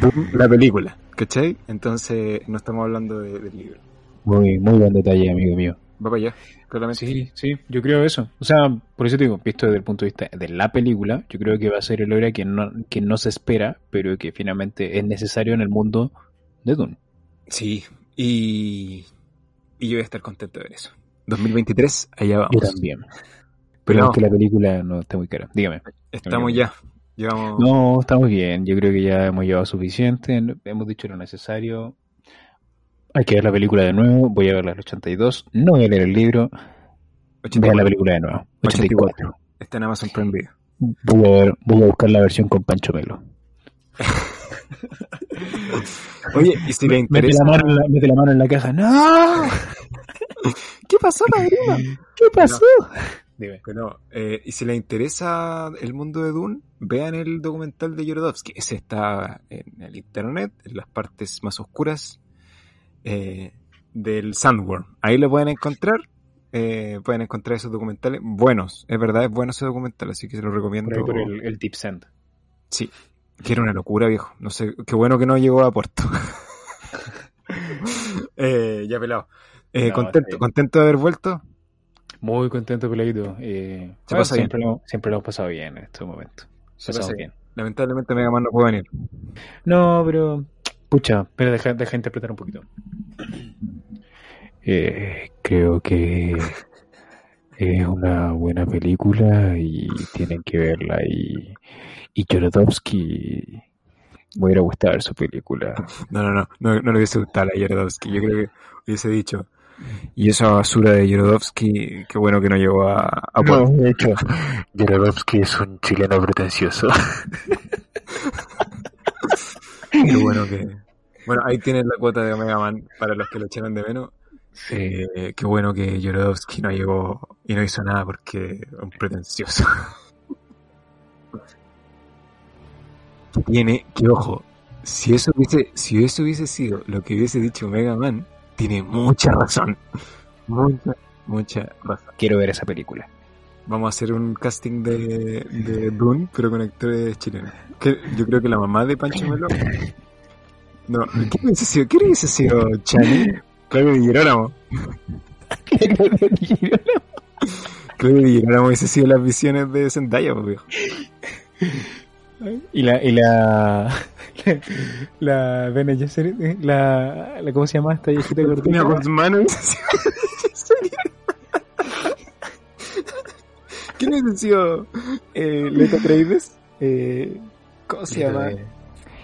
Dune la película, ¿cachai? Entonces no estamos hablando del libro. Muy, muy buen detalle, amigo mío. Va para allá, claramente. Sí, sí, yo creo eso. O sea, por eso te digo, visto desde el punto de vista de la película, yo creo que va a ser el héroe que no, que no se espera, pero que finalmente es necesario en el mundo de Dune. Sí, y, y yo voy a estar contento de ver eso. 2023, allá vamos. Yo también. Pero que la película no está muy cara. Dígame. Estamos ya. Llevamos... No, estamos bien. Yo creo que ya hemos llevado suficiente. Hemos dicho lo necesario. Hay que ver la película de nuevo. Voy a ver las 82. No voy a leer el libro. Voy a ver la película de nuevo. 84. Está en Amazon Prime Video. Voy a, ver, voy a buscar la versión con Pancho Melo. Oye, y si le interesa. Mete la, mano en la, mete la mano en la caja. ¡No! ¿Qué pasó, Padrino? ¿Qué pasó? Dime. Bueno, eh, y si le interesa el mundo de Dune, vean el documental de Yorodowski. Ese está en el internet, en las partes más oscuras eh, del Sandworm. Ahí lo pueden encontrar. Eh, pueden encontrar esos documentales buenos. Es verdad, es bueno ese documental, así que se lo recomiendo. Por, el, el Tip Send. Sí, que era una locura, viejo. No sé, qué bueno que no llegó a puerto. eh, ya pelado. Eh, contento, contento de haber vuelto. Muy contento, peladito. Eh, siempre, lo, siempre lo hemos pasado bien en estos momentos. Se pasa bien. Lamentablemente Mega Man no puede venir. No, pero. Pucha, pero deja, deja interpretar un poquito. Eh, creo que es una buena película y tienen que verla y y Jorodowski me hubiera gustado ver su película. No, no, no, no, no le hubiese gustado a Jorodowski. Yo creo que hubiese dicho, y esa basura de Jorodowski, qué bueno que no llegó a... a no, de hecho, Jorodowski es un chileno pretencioso. qué bueno que... Bueno, ahí tienen la cuota de Omega Man para los que lo echaron de menos. Eh, qué bueno que Jorodowski no llegó y no hizo nada porque es un pretencioso. Tiene, que ojo, si eso hubiese, si eso hubiese sido lo que hubiese dicho Mega Man, tiene mucha razón. Mucha, mucha razón. Quiero ver esa película. Vamos a hacer un casting de, de Dune, pero con actores chilenos. Que yo creo que la mamá de Pancho Melo No, ¿qué hubiese sido? ¿Qué hubiese sido Chani? Claudio Di Girolamo. Claudio Di Girolamo hubiese sido las visiones de Zendaya, pues viejo. Y la, y la, la, Bene Gesserit, eh, la, la, ¿cómo se llama esta viejita sus manos. ¿Quién hubiese sido eh, Leto Atreides? Eh, ¿Cómo se llama?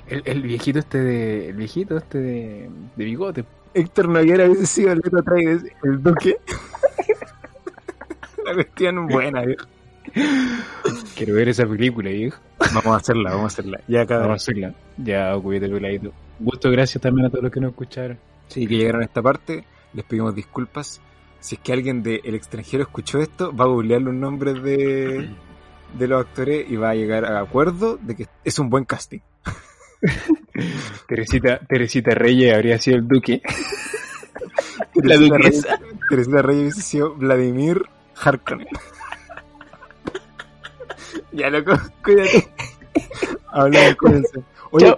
El, el viejito este de, el viejito este de, de bigote. Héctor Noguera hubiese sido Leto Atreides, el duque. La cuestión buena, viejo. Quiero ver esa película, viejo. Vamos a hacerla, vamos a hacerla. Ya Vamos a hacerla. Ya, cuídate, peladito. Gusto, gracias también a todos los que nos escucharon. Sí, que llegaron a esta parte, les pedimos disculpas. Si es que alguien del extranjero escuchó esto, va a googlear los nombres de, de los actores y va a llegar a acuerdo de que es un buen casting. Teresita, Teresita Reyes habría sido el duque. La duquesa. Teresita Reyes hubiese sido Vladimir Harkonnen. Ya loco, cuídate. Hablamos, cuídense. Oye,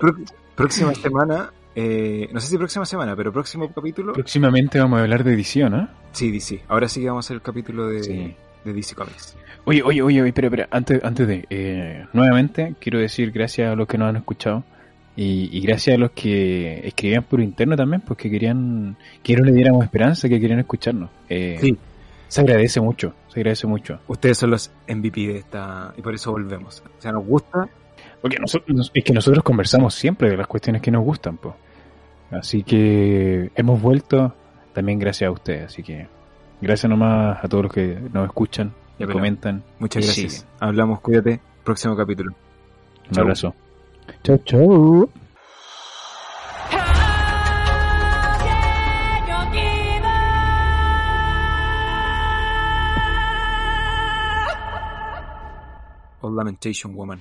próxima semana, eh, no sé si próxima semana, pero próximo capítulo. Próximamente vamos a hablar de edición, ¿ah? Sí, DC. Ahora sí que vamos a hacer el capítulo de, Sí. de DC Comics. Oye, oye, oye, oye, espera, espera. Antes, antes de. eh, nuevamente, quiero decir gracias a los que nos han escuchado. Y, y gracias a los que escribían por interno también, porque querían que no le diéramos esperanza, que querían escucharnos. Eh, Sí. Se agradece mucho, se agradece mucho. Ustedes son los MVP de esta y por eso volvemos. O sea, nos gusta. Porque nosotros, es que nosotros conversamos siempre de las cuestiones que nos gustan, pues. Así que hemos vuelto también gracias a ustedes. Así que gracias nomás a todos los que nos escuchan, y comentan. Muchas gracias. siguen. Hablamos, cuídate. Próximo capítulo. Un Chau. abrazo. Chau, chau. Lamentation Woman.